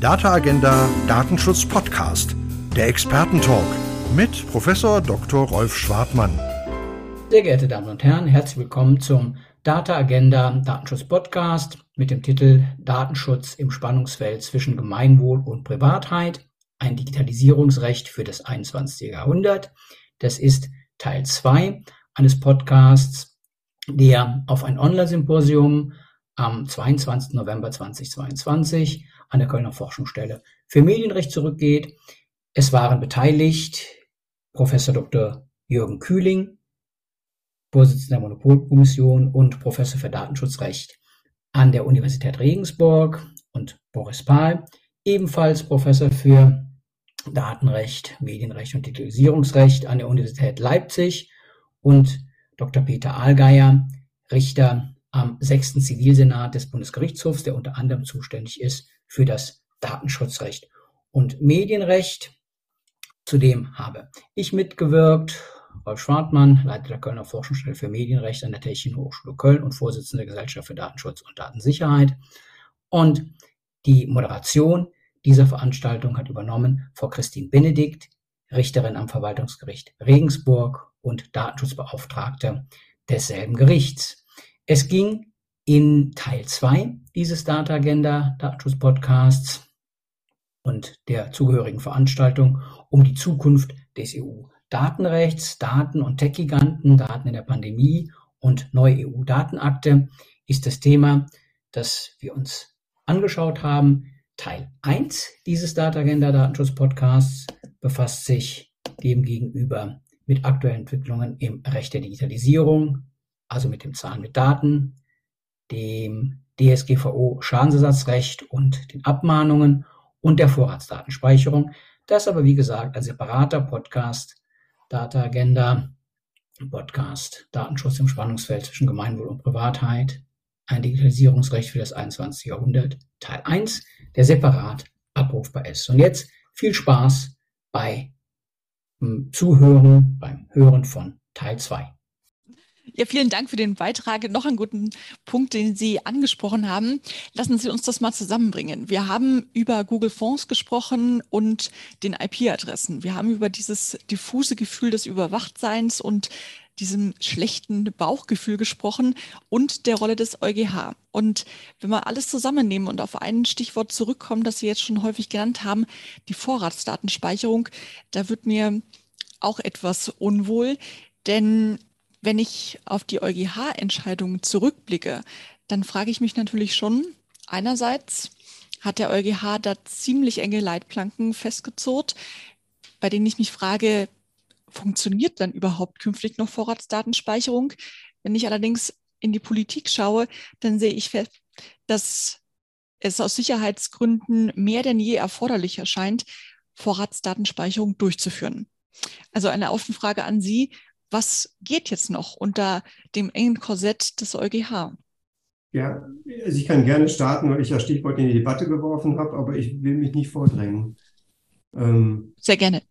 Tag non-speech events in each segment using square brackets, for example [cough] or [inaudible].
Data Agenda Datenschutz Podcast, der Expertentalk mit Professor Dr. Rolf Schwartmann. Sehr geehrte Damen und Herren, herzlich willkommen zum Data Agenda Datenschutz Podcast mit dem Titel Datenschutz im Spannungsfeld zwischen Gemeinwohl und Privatheit, ein Digitalisierungsrecht für das 21. Jahrhundert. Das ist Teil 2 eines Podcasts, der auf ein Online-Symposium am 22. November 2022 an der Kölner Forschungsstelle für Medienrecht zurückgeht. Es waren beteiligt Professor Dr. Jürgen Kühling, Vorsitzender der Monopolkommission und Professor für Datenschutzrecht an der Universität Regensburg und Boris Pahl, ebenfalls Professor für Datenrecht, Medienrecht und Digitalisierungsrecht an der Universität Leipzig und Dr. Peter Ahlgeier, Richter am sechsten Zivilsenat des Bundesgerichtshofs, der unter anderem zuständig ist für das Datenschutzrecht und Medienrecht. Zudem habe ich mitgewirkt, Rolf Schwartmann, Leiter der Kölner Forschungsstelle für Medienrecht an der Technischen Hochschule Köln und Vorsitzender der Gesellschaft für Datenschutz und Datensicherheit. Und die Moderation dieser Veranstaltung hat übernommen Frau Christine Benedikt, Richterin am Verwaltungsgericht Regensburg und Datenschutzbeauftragte desselben Gerichts. Es ging in Teil 2 dieses Data Agenda Datenschutz Podcasts und der zugehörigen Veranstaltung um die Zukunft des EU-Datenrechts, Daten- und Tech-Giganten, Daten in der Pandemie und neue EU-Datenakte ist das Thema, das wir uns angeschaut haben. Teil 1 dieses Data Agenda Datenschutz Podcasts befasst sich demgegenüber mit aktuellen Entwicklungen im Recht der Digitalisierung, also mit dem Zahlen mit Daten, dem DSGVO Schadensersatzrecht und den Abmahnungen und der Vorratsdatenspeicherung. Das aber, wie gesagt, ein separater Podcast, Data Agenda, Podcast, Datenschutz im Spannungsfeld zwischen Gemeinwohl und Privatheit, ein Digitalisierungsrecht für das 21. Jahrhundert, Teil 1, der separat abrufbar ist. Und jetzt viel Spaß bei Zuhören, beim Hören von Teil 2. Ja, vielen Dank für den Beitrag. Noch einen guten Punkt, den Sie angesprochen haben. Lassen Sie uns das mal zusammenbringen. Wir haben über Google Fonds gesprochen und den IP-Adressen. Wir haben über dieses diffuse Gefühl des Überwachtseins und diesem schlechten Bauchgefühl gesprochen und der Rolle des EuGH. Und wenn wir alles zusammennehmen und auf ein Stichwort zurückkommen, das Sie jetzt schon häufig genannt haben, die Vorratsdatenspeicherung, da wird mir auch etwas unwohl, denn wenn ich auf die EuGH-Entscheidung zurückblicke, dann frage ich mich natürlich schon, einerseits hat der EuGH da ziemlich enge Leitplanken festgezurrt, bei denen ich mich frage, funktioniert dann überhaupt künftig noch Vorratsdatenspeicherung? Wenn ich allerdings in die Politik schaue, dann sehe ich fest, dass es aus Sicherheitsgründen mehr denn je erforderlich erscheint, Vorratsdatenspeicherung durchzuführen. Also eine offene Frage an Sie was geht jetzt noch unter dem engen Korsett des EuGH? Ja, also ich kann gerne starten, weil ich das Stichwort in die Debatte geworfen habe, aber ich will mich nicht vordrängen. Ähm, Sehr gerne.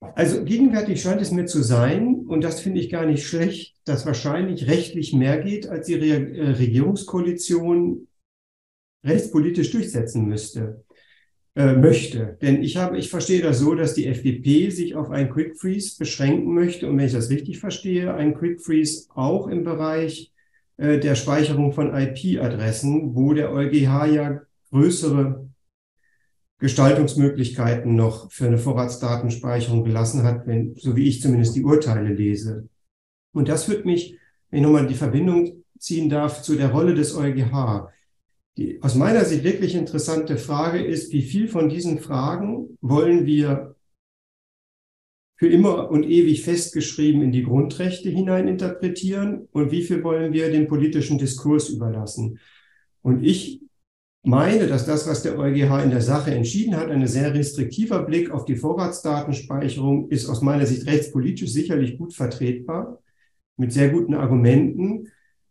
Also gegenwärtig scheint es mir zu sein, und das finde ich gar nicht schlecht, dass wahrscheinlich rechtlich mehr geht, als die Re äh, Regierungskoalition rechtspolitisch durchsetzen müsste äh, möchte. Denn ich habe, ich verstehe das so, dass die FDP sich auf einen Quick Freeze beschränken möchte. Und wenn ich das richtig verstehe, ein Quick Freeze auch im Bereich äh, der Speicherung von IP-Adressen, wo der EuGH ja größere Gestaltungsmöglichkeiten noch für eine Vorratsdatenspeicherung gelassen hat, wenn, so wie ich zumindest die Urteile lese. Und das führt mich, wenn ich nochmal die Verbindung ziehen darf, zu der Rolle des EuGH. Die aus meiner Sicht wirklich interessante Frage ist, wie viel von diesen Fragen wollen wir für immer und ewig festgeschrieben in die Grundrechte hineininterpretieren und wie viel wollen wir dem politischen Diskurs überlassen. Und ich meine, dass das, was der EuGH in der Sache entschieden hat, ein sehr restriktiver Blick auf die Vorratsdatenspeicherung ist aus meiner Sicht rechtspolitisch sicherlich gut vertretbar, mit sehr guten Argumenten.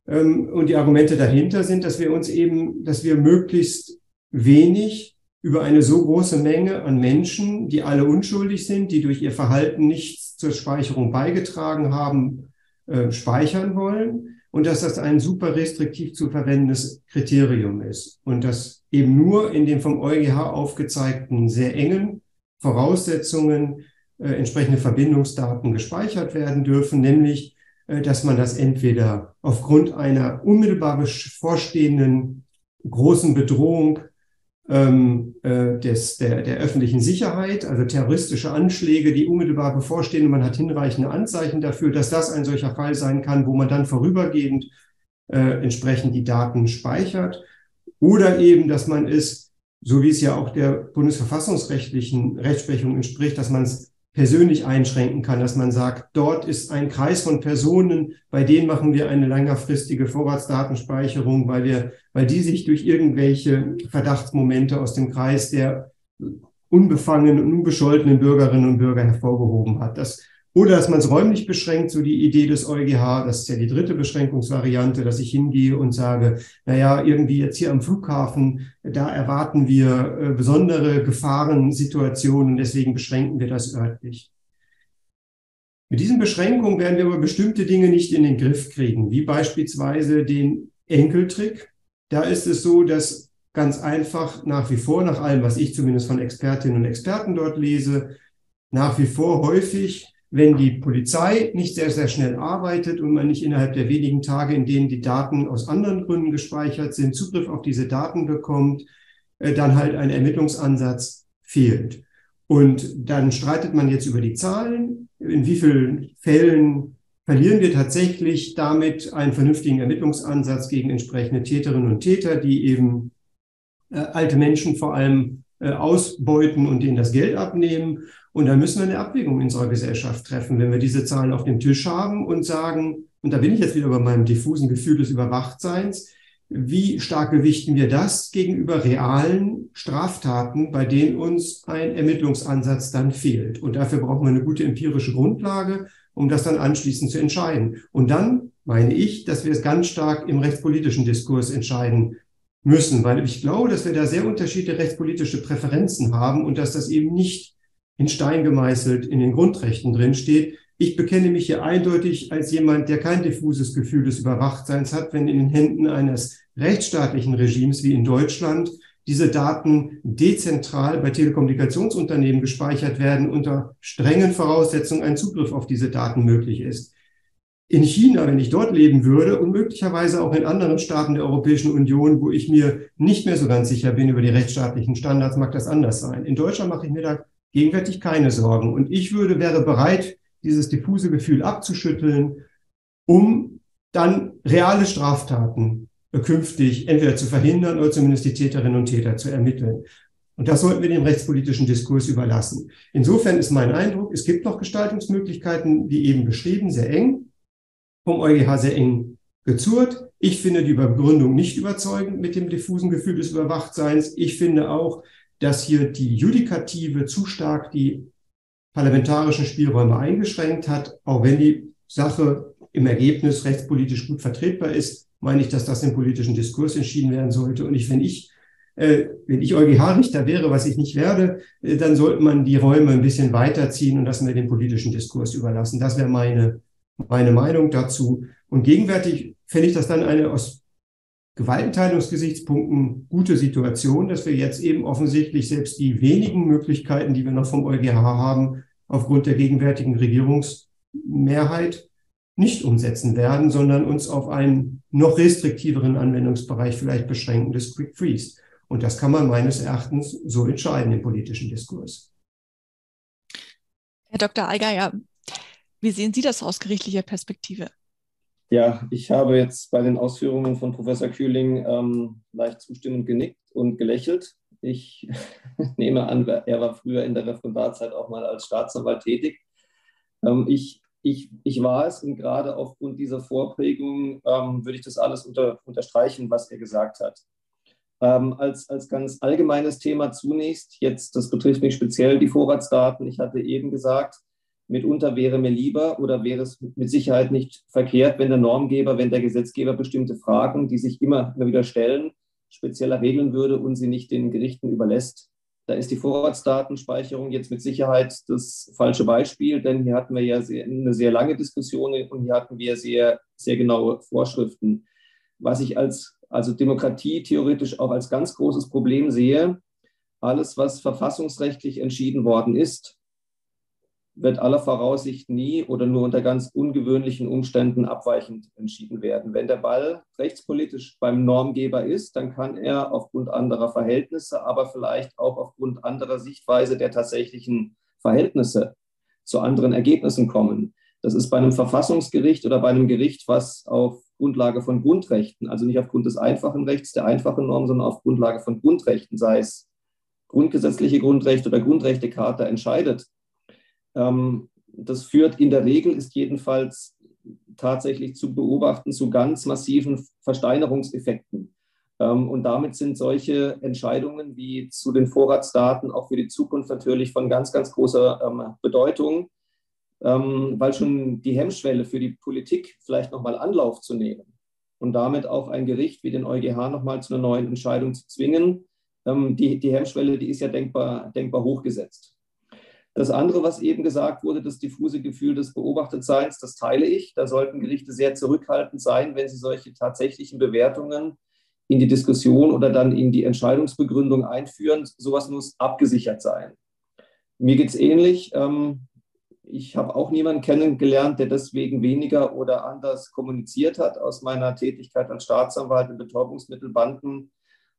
Ähm, und die Argumente dahinter sind, dass wir uns eben, dass wir möglichst wenig über eine so große Menge an Menschen, die alle unschuldig sind, die durch ihr Verhalten nichts zur Speicherung beigetragen haben, äh, speichern wollen. und dass das ein super restriktiv zu verwendendes Kriterium ist und dass eben nur in den vom EuGH aufgezeigten sehr engen Voraussetzungen äh, entsprechende Verbindungsdaten gespeichert werden dürfen, nämlich dass man das entweder aufgrund einer unmittelbar bevorstehenden großen Bedrohung ähm, äh, des, der, der öffentlichen Sicherheit, also terroristische Anschläge, die unmittelbar bevorstehen und man hat hinreichende Anzeichen dafür, dass das ein solcher Fall sein kann, wo man dann vorübergehend äh, entsprechend die Daten speichert. Oder eben, dass man es, so wie es ja auch der bundesverfassungsrechtlichen Rechtsprechung entspricht, dass man es persönlich einschränken kann, dass man sagt, dort ist ein Kreis von Personen, bei denen machen wir eine längerfristige Vorratsdatenspeicherung, weil wir, weil die sich durch irgendwelche Verdachtsmomente aus dem Kreis der unbefangenen und unbescholtenen Bürgerinnen und Bürger hervorgehoben hat. Das oder dass man es räumlich beschränkt, so die Idee des EuGH, das ist ja die dritte Beschränkungsvariante, dass ich hingehe und sage, naja, irgendwie jetzt hier am Flughafen, da erwarten wir äh, besondere Gefahrensituationen, deswegen beschränken wir das örtlich. Mit diesen Beschränkungen werden wir aber bestimmte Dinge nicht in den Griff kriegen, wie beispielsweise den Enkeltrick. Da ist es so, dass ganz einfach nach wie vor, nach allem, was ich zumindest von Expertinnen und Experten dort lese, nach wie vor häufig wenn die Polizei nicht sehr, sehr schnell arbeitet und man nicht innerhalb der wenigen Tage, in denen die Daten aus anderen Gründen gespeichert sind, Zugriff auf diese Daten bekommt, äh, dann halt ein Ermittlungsansatz fehlt. Und dann streitet man jetzt über die Zahlen, in wie vielen Fällen verlieren wir tatsächlich damit einen vernünftigen Ermittlungsansatz gegen entsprechende Täterinnen und Täter, die eben äh, alte Menschen vor allem äh, ausbeuten und denen das Geld abnehmen. Und da müssen wir eine Abwägung in unserer Gesellschaft treffen, wenn wir diese Zahlen auf dem Tisch haben und sagen, und da bin ich jetzt wieder bei meinem diffusen Gefühl des Überwachtseins, wie stark gewichten wir das gegenüber realen Straftaten, bei denen uns ein Ermittlungsansatz dann fehlt? Und dafür brauchen wir eine gute empirische Grundlage, um das dann anschließend zu entscheiden. Und dann meine ich, dass wir es ganz stark im rechtspolitischen Diskurs entscheiden müssen, weil ich glaube, dass wir da sehr unterschiedliche rechtspolitische Präferenzen haben und dass das eben nicht in Stein gemeißelt in den Grundrechten drin steht. Ich bekenne mich hier eindeutig als jemand, der kein diffuses Gefühl des Überwachtseins hat, wenn in den Händen eines rechtsstaatlichen Regimes wie in Deutschland diese Daten dezentral bei Telekommunikationsunternehmen gespeichert werden, unter strengen Voraussetzungen ein Zugriff auf diese Daten möglich ist in China, wenn ich dort leben würde und möglicherweise auch in anderen Staaten der Europäischen Union, wo ich mir nicht mehr so ganz sicher bin über die rechtsstaatlichen Standards, mag das anders sein. In Deutschland mache ich mir da gegenwärtig keine Sorgen. Und ich würde, wäre bereit, dieses diffuse Gefühl abzuschütteln, um dann reale Straftaten künftig entweder zu verhindern oder zumindest die Täterinnen und Täter zu ermitteln. Und das sollten wir dem rechtspolitischen Diskurs überlassen. Insofern ist mein Eindruck, es gibt noch Gestaltungsmöglichkeiten, wie eben beschrieben, sehr eng vom EuGH sehr eng gezurrt. Ich finde die Begründung nicht überzeugend mit dem diffusen Gefühl des Überwachtseins. Ich finde auch, dass hier die Judikative zu stark die parlamentarischen Spielräume eingeschränkt hat, auch wenn die Sache im Ergebnis rechtspolitisch gut vertretbar ist, meine ich, dass das im politischen Diskurs entschieden werden sollte. Und ich, wenn ich, äh, wenn ich EuGH-Richter wäre, was ich nicht werde, äh, dann sollte man die Räume ein bisschen weiterziehen und das mir den politischen Diskurs überlassen. Das wäre meine meine Meinung dazu. Und gegenwärtig fände ich das dann eine aus Gewaltenteilungsgesichtspunkten gute Situation, dass wir jetzt eben offensichtlich selbst die wenigen Möglichkeiten, die wir noch vom EuGH haben, aufgrund der gegenwärtigen Regierungsmehrheit nicht umsetzen werden, sondern uns auf einen noch restriktiveren Anwendungsbereich vielleicht beschränken des Quick Freeze. Und das kann man meines Erachtens so entscheiden im politischen Diskurs. Herr Dr. Allgeier, wie sehen Sie das aus gerichtlicher Perspektive? Ja, ich habe jetzt bei den Ausführungen von Professor Kühling ähm, leicht zustimmend genickt und gelächelt. Ich [laughs] nehme an, er war früher in der Referendarzeit auch mal als Staatsanwalt tätig. Ähm, ich, ich, ich war es und gerade aufgrund dieser Vorprägung ähm, würde ich das alles unter, unterstreichen, was er gesagt hat. Ähm, als, als ganz allgemeines Thema zunächst, jetzt, das betrifft mich speziell die Vorratsdaten. Ich hatte eben gesagt, Mitunter wäre mir lieber oder wäre es mit Sicherheit nicht verkehrt, wenn der Normgeber, wenn der Gesetzgeber bestimmte Fragen, die sich immer, wieder stellen, spezieller regeln würde und sie nicht den Gerichten überlässt. Da ist die Vorratsdatenspeicherung jetzt mit Sicherheit das falsche Beispiel, denn hier hatten wir ja sehr, eine sehr lange Diskussion und hier hatten wir sehr, sehr genaue Vorschriften. Was ich als also Demokratie theoretisch auch als ganz großes Problem sehe, alles, was verfassungsrechtlich entschieden worden ist, wird aller Voraussicht nie oder nur unter ganz ungewöhnlichen Umständen abweichend entschieden werden. Wenn der Ball rechtspolitisch beim Normgeber ist, dann kann er aufgrund anderer Verhältnisse, aber vielleicht auch aufgrund anderer Sichtweise der tatsächlichen Verhältnisse zu anderen Ergebnissen kommen. Das ist bei einem Verfassungsgericht oder bei einem Gericht, was auf Grundlage von Grundrechten, also nicht aufgrund des einfachen Rechts, der einfachen Norm, sondern auf Grundlage von Grundrechten, sei es grundgesetzliche Grundrechte oder Grundrechtecharta entscheidet. Ähm, das führt in der Regel, ist jedenfalls tatsächlich zu beobachten, zu ganz massiven Versteinerungseffekten. Ähm, und damit sind solche Entscheidungen wie zu den Vorratsdaten auch für die Zukunft natürlich von ganz, ganz großer ähm, Bedeutung weil schon die Hemmschwelle für die Politik vielleicht nochmal Anlauf zu nehmen und damit auch ein Gericht wie den EuGH nochmal zu einer neuen Entscheidung zu zwingen, die, die Hemmschwelle, die ist ja denkbar, denkbar hochgesetzt. Das andere, was eben gesagt wurde, das diffuse Gefühl des Beobachtetseins, das teile ich. Da sollten Gerichte sehr zurückhaltend sein, wenn sie solche tatsächlichen Bewertungen in die Diskussion oder dann in die Entscheidungsbegründung einführen. Sowas muss abgesichert sein. Mir geht es ähnlich. Ähm, ich habe auch niemanden kennengelernt, der deswegen weniger oder anders kommuniziert hat aus meiner Tätigkeit als Staatsanwalt im Betäubungsmittelbanden,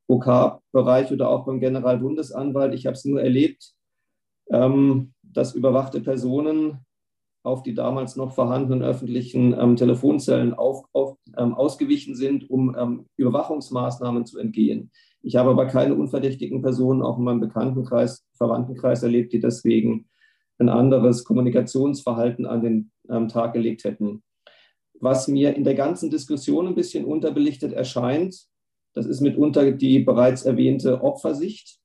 OK-Bereich oder auch beim Generalbundesanwalt. Ich habe es nur erlebt, ähm, dass überwachte Personen auf die damals noch vorhandenen öffentlichen ähm, Telefonzellen auf, auf, ähm, ausgewichen sind, um ähm, Überwachungsmaßnahmen zu entgehen. Ich habe aber keine unverdächtigen Personen auch in meinem Bekanntenkreis, Verwandtenkreis erlebt, die deswegen ein anderes Kommunikationsverhalten an den ähm, Tag gelegt hätten. Was mir in der ganzen Diskussion ein bisschen unterbelichtet erscheint, das ist mitunter die bereits erwähnte Opfersicht.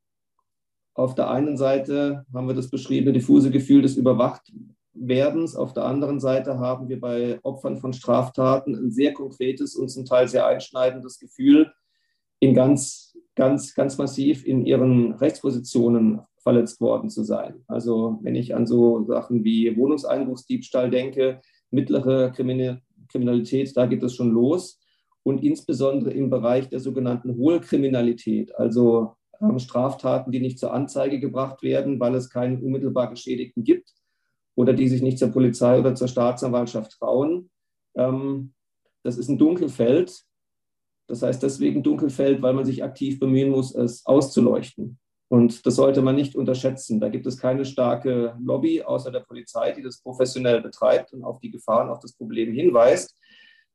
Auf der einen Seite haben wir das beschriebene diffuse Gefühl des Überwachtwerdens. Auf der anderen Seite haben wir bei Opfern von Straftaten ein sehr konkretes und zum Teil sehr einschneidendes Gefühl, in ganz, ganz, ganz massiv in ihren Rechtspositionen verletzt worden zu sein. Also wenn ich an so Sachen wie Wohnungseinbruchsdiebstahl denke, mittlere Kriminalität, da geht es schon los. Und insbesondere im Bereich der sogenannten Hohlkriminalität, also Straftaten, die nicht zur Anzeige gebracht werden, weil es keinen unmittelbar Geschädigten gibt oder die sich nicht zur Polizei oder zur Staatsanwaltschaft trauen. Ähm, das ist ein Dunkelfeld. Das heißt deswegen Dunkelfeld, weil man sich aktiv bemühen muss, es auszuleuchten. Und das sollte man nicht unterschätzen. Da gibt es keine starke Lobby außer der Polizei, die das professionell betreibt und auf die Gefahren, auf das Problem hinweist.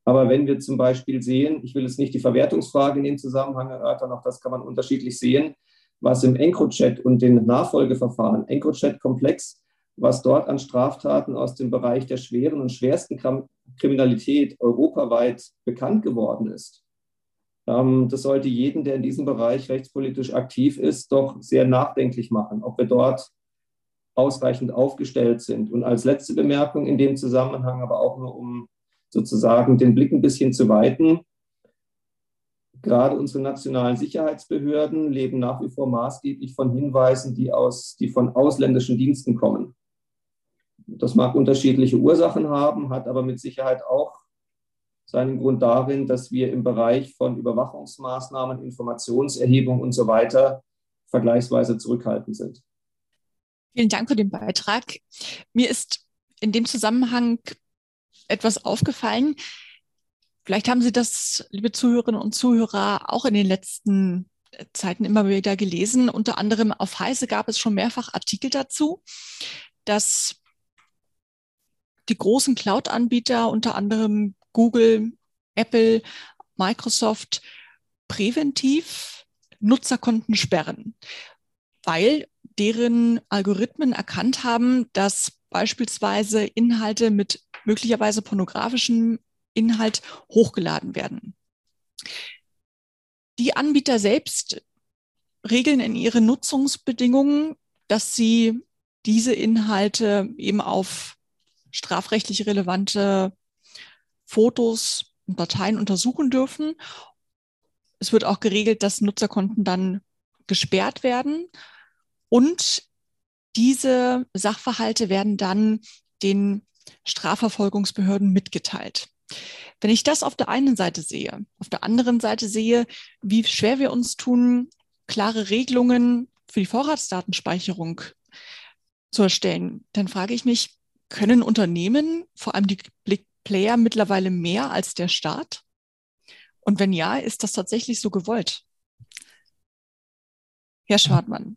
Aber wenn wir zum Beispiel sehen, ich will jetzt nicht die Verwertungsfrage in dem Zusammenhang erörtern, auch das kann man unterschiedlich sehen, was im EncroChat und den Nachfolgeverfahren, EncroChat-Komplex, was dort an Straftaten aus dem Bereich der schweren und schwersten Kriminalität europaweit bekannt geworden ist, ähm, das sollte jeden, der in diesem Bereich rechtspolitisch aktiv ist, doch sehr nachdenklich machen, ob wir dort ausreichend aufgestellt sind. Und als letzte Bemerkung in dem Zusammenhang, aber auch nur um sozusagen den Blick ein bisschen zu weiten, gerade unsere nationalen Sicherheitsbehörden leben nach wie vor maßgeblich von Hinweisen, die, aus, die von ausländischen Diensten kommen. Das mag unterschiedliche Ursachen haben, hat aber mit Sicherheit auch seinen Grund darin, dass wir im Bereich von Überwachungsmaßnahmen, Informationserhebung und so weiter vergleichsweise zurückhaltend sind. Vielen Dank für den Beitrag. Mir ist in dem Zusammenhang etwas aufgefallen. Vielleicht haben Sie das, liebe Zuhörerinnen und Zuhörer, auch in den letzten Zeiten immer wieder gelesen. Unter anderem auf Heise gab es schon mehrfach Artikel dazu, dass die großen Cloud-Anbieter, unter anderem Google, Apple, Microsoft präventiv Nutzerkonten sperren, weil deren Algorithmen erkannt haben, dass beispielsweise Inhalte mit möglicherweise pornografischem Inhalt hochgeladen werden. Die Anbieter selbst regeln in ihren Nutzungsbedingungen, dass sie diese Inhalte eben auf strafrechtlich relevante Fotos und Dateien untersuchen dürfen. Es wird auch geregelt, dass Nutzerkonten dann gesperrt werden. Und diese Sachverhalte werden dann den Strafverfolgungsbehörden mitgeteilt. Wenn ich das auf der einen Seite sehe, auf der anderen Seite sehe, wie schwer wir uns tun, klare Regelungen für die Vorratsdatenspeicherung zu erstellen, dann frage ich mich, können Unternehmen, vor allem die Player, mittlerweile mehr als der Staat? Und wenn ja, ist das tatsächlich so gewollt? Herr Schwartmann.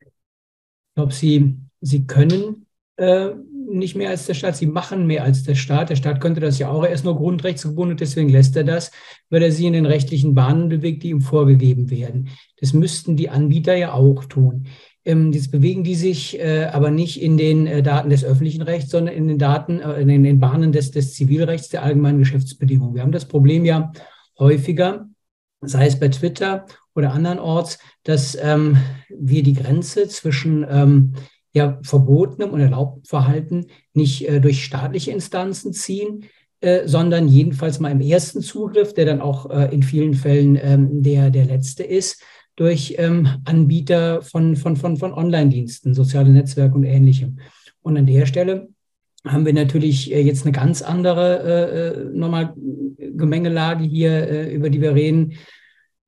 Ich glaube, Sie, Sie können äh, nicht mehr als der Staat, Sie machen mehr als der Staat. Der Staat könnte das ja auch, er ist nur grundrechtsgebunden, deswegen lässt er das, weil er sie in den rechtlichen Bahnen bewegt, die ihm vorgegeben werden. Das müssten die Anbieter ja auch tun. Ähm, jetzt bewegen die sich äh, aber nicht in den äh, Daten des öffentlichen Rechts, sondern in den Daten, äh, in den Bahnen des, des Zivilrechts, der allgemeinen Geschäftsbedingungen. Wir haben das Problem ja häufiger, sei es bei Twitter oder andernorts, dass ähm, wir die Grenze zwischen ähm, ja, verbotenem und erlaubtem Verhalten nicht äh, durch staatliche Instanzen ziehen, äh, sondern jedenfalls mal im ersten Zugriff, der dann auch äh, in vielen Fällen ähm, der, der letzte ist, durch ähm, Anbieter von, von, von, von Online-Diensten, soziale Netzwerke und ähnlichem. Und an der Stelle haben wir natürlich äh, jetzt eine ganz andere äh, äh, nochmal Gemengelage hier, äh, über die wir reden.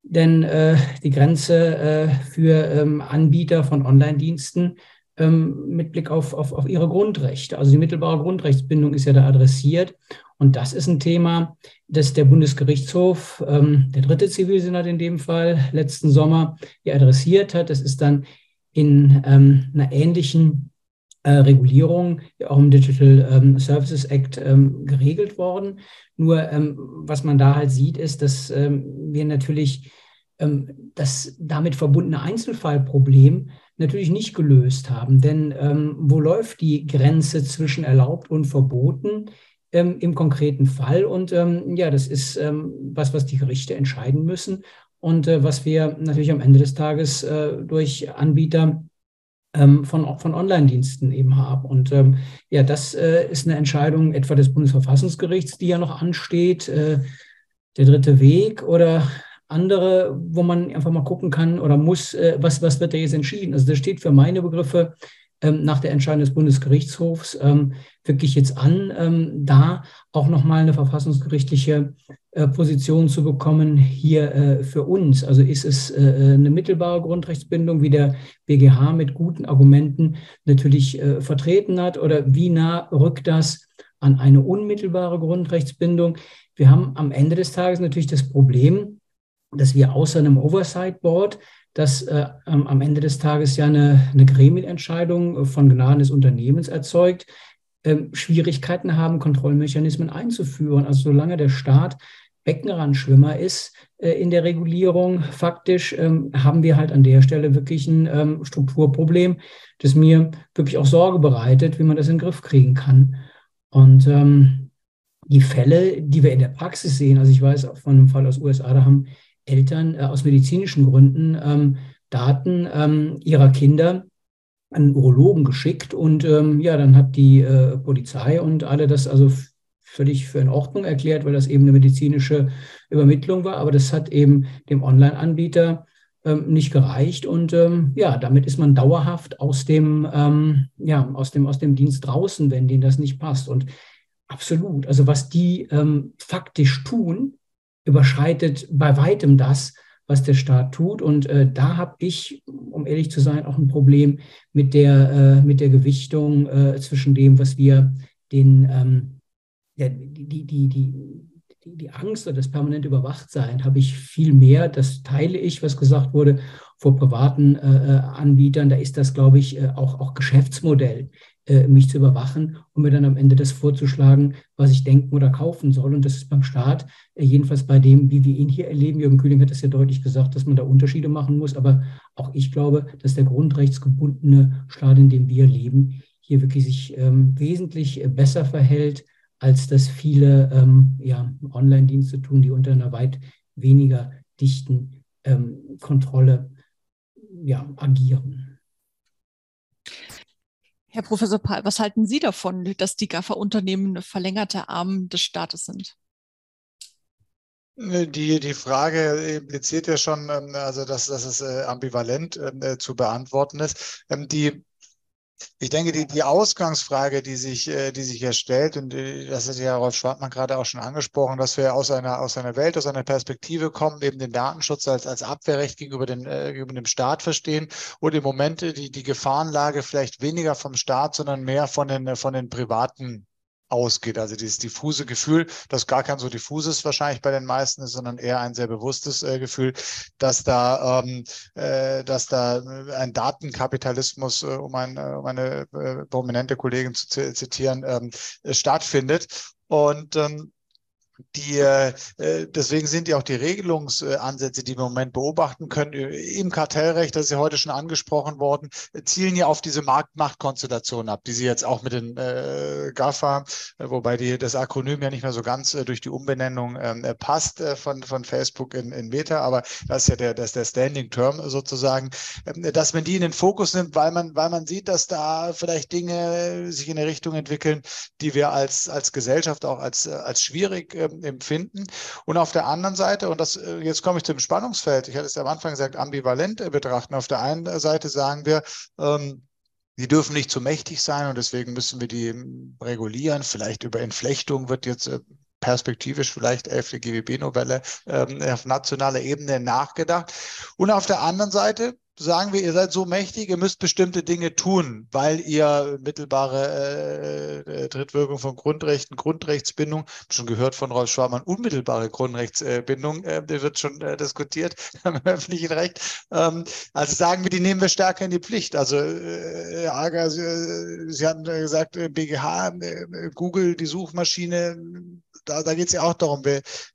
Denn äh, die Grenze äh, für ähm, Anbieter von Online-Diensten mit Blick auf, auf, auf ihre Grundrechte, also die mittelbare Grundrechtsbindung ist ja da adressiert. Und das ist ein Thema, das der Bundesgerichtshof, ähm, der dritte Zivilsenat in dem Fall, letzten Sommer ja adressiert hat. Das ist dann in ähm, einer ähnlichen äh, Regulierung, ja auch im Digital ähm, Services Act ähm, geregelt worden. Nur ähm, was man da halt sieht, ist, dass ähm, wir natürlich das damit verbundene Einzelfallproblem natürlich nicht gelöst haben. Denn wo läuft die Grenze zwischen erlaubt und verboten? ähm, im konkreten Fall. Und ähm, ja, das ist ähm, was, was die Gerichte entscheiden müssen und äh, was wir natürlich am Ende des Tages äh, durch Anbieter ähm, von, von Online-Diensten eben haben. Und ähm, ja, das äh, ist eine Entscheidung etwa des Bundesverfassungsgerichts, die ja noch ansteht. Äh, der dritte Weg oder andere, wo man einfach mal gucken kann oder muss, äh, was, was wird da jetzt entschieden. Also das steht für meine Begriffe ähm, nach der Entscheidung des Bundesgerichtshofs ähm, wirklich jetzt an, ähm, da auch nochmal eine verfassungsgerichtliche äh, Position zu bekommen hier äh, für uns. Also ist es äh, eine mittelbare Grundrechtsbindung, wie der BGH mit guten Argumenten natürlich äh, vertreten hat, oder wie nah rückt das an eine unmittelbare Grundrechtsbindung? Wir haben am Ende des Tages natürlich das Problem, dass wir außer einem Oversight Board das äh, am Ende des Tages ja eine, eine Gremienentscheidung äh, von Gnaden des Unternehmens erzeugt, ähm, Schwierigkeiten haben, Kontrollmechanismen einzuführen. Also solange der Staat Beckenrandschwimmer ist äh, in der Regulierung, faktisch ähm, haben wir halt an der Stelle wirklich ein ähm, Strukturproblem, das mir wirklich auch Sorge bereitet, wie man das in den Griff kriegen kann. Und ähm, die Fälle, die wir in der Praxis sehen, also ich weiß auch von einem Fall aus USA, da haben Eltern äh, aus medizinischen Gründen ähm, Daten ähm, ihrer Kinder an Urologen geschickt und ähm, ja, dann hat die äh, Polizei und alle das also völlig für in Ordnung erklärt, weil das eben eine medizinische Übermittlung war, aber das hat eben dem Online-Anbieter ähm, nicht gereicht. Und ähm, ja, damit ist man dauerhaft aus dem, ähm, ja, aus dem, aus dem Dienst draußen, wenn denen das nicht passt. Und absolut, also was die faktisch tun, überschreitet bei weitem das, was der Staat tut. Und äh, da habe ich, um ehrlich zu sein, auch ein Problem mit der, äh, mit der Gewichtung äh, zwischen dem, was wir den, ähm, der, die, die, die, die, Angst oder das permanente Überwachtsein habe ich viel mehr, das teile ich, was gesagt wurde, vor privaten äh, äh Anbietern. Da ist das, glaube ich, äh, auch, auch Geschäftsmodell äh, mich zu überwachen und mir dann am Ende das vorzuschlagen, was ich denken oder kaufen soll. Und das ist beim Staat, äh, jedenfalls bei dem, wie wir ihn hier erleben, Jürgen Kühling hat es ja deutlich gesagt, dass man da Unterschiede machen muss. Aber auch ich glaube, dass der grundrechtsgebundene Staat, in dem wir leben, hier wirklich sich ähm, wesentlich äh, besser verhält, als das viele ähm, ja, Online-Dienste tun, die unter einer weit weniger dichten ähm, Kontrolle ja, agieren. Herr Professor Pahl, was halten Sie davon, dass die GAFA-Unternehmen verlängerte Arm des Staates sind? Die, die Frage impliziert ja schon, ähm, also dass, dass es äh, ambivalent äh, zu beantworten ist. Ähm, die, ich denke, die, die Ausgangsfrage, die sich, äh, die sich hier stellt, und das hat ja Rolf Schwartmann gerade auch schon angesprochen, dass wir aus einer, aus einer Welt, aus einer Perspektive kommen, eben den Datenschutz als, als Abwehrrecht gegenüber, den, gegenüber dem Staat verstehen und im Moment die, die Gefahrenlage vielleicht weniger vom Staat, sondern mehr von den, von den privaten ausgeht. Also dieses diffuse Gefühl, das gar kein so diffuses wahrscheinlich bei den meisten ist, sondern eher ein sehr bewusstes äh, Gefühl, dass da, ähm, äh, dass da ein Datenkapitalismus, äh, um, ein, äh, um eine äh, prominente Kollegin zu zitieren, ähm, stattfindet. Und ähm, die, äh, deswegen sind ja auch die Regelungsansätze, die wir im Moment beobachten können, im Kartellrecht, das ist ja heute schon angesprochen worden, zielen ja auf diese Marktmachtkonstellation ab, die sie jetzt auch mit den äh, GAFA, wobei die, das Akronym ja nicht mehr so ganz äh, durch die Umbenennung ähm, äh, passt äh, von, von Facebook in, in Meta, aber das ist ja der, das ist der Standing Term sozusagen, äh, dass man die in den Fokus nimmt, weil man, weil man sieht, dass da vielleicht Dinge sich in eine Richtung entwickeln, die wir als, als Gesellschaft auch als, als schwierig äh, empfinden. Und auf der anderen Seite, und das, äh, jetzt komme ich zum Spannungsfeld, ich hatte es am Anfang gesagt, ambivalent äh, betrachten. Auf der einen Seite sagen wir, ähm, die dürfen nicht zu mächtig sein und deswegen müssen wir die ähm, regulieren. Vielleicht über Entflechtung wird jetzt äh, perspektivisch vielleicht 11. GWB-Novelle ähm, auf nationaler Ebene nachgedacht. Und auf der anderen Seite sagen wir, ihr seid so mächtig, ihr müsst bestimmte Dinge tun, weil ihr mittelbare äh, äh Drittwirkung von Grundrechten, Grundrechtsbindung, schon gehört von Rolf Schwarmann, unmittelbare Grundrechtsbindung, äh, der wird schon äh, diskutiert [laughs] im öffentlichen Recht. Ähm, also sagen wir, die nehmen wir stärker in die Pflicht. Also äh, Aga, Sie, äh, Sie hatten gesagt, BGH, Google, die Suchmaschine, da, da geht es ja auch darum,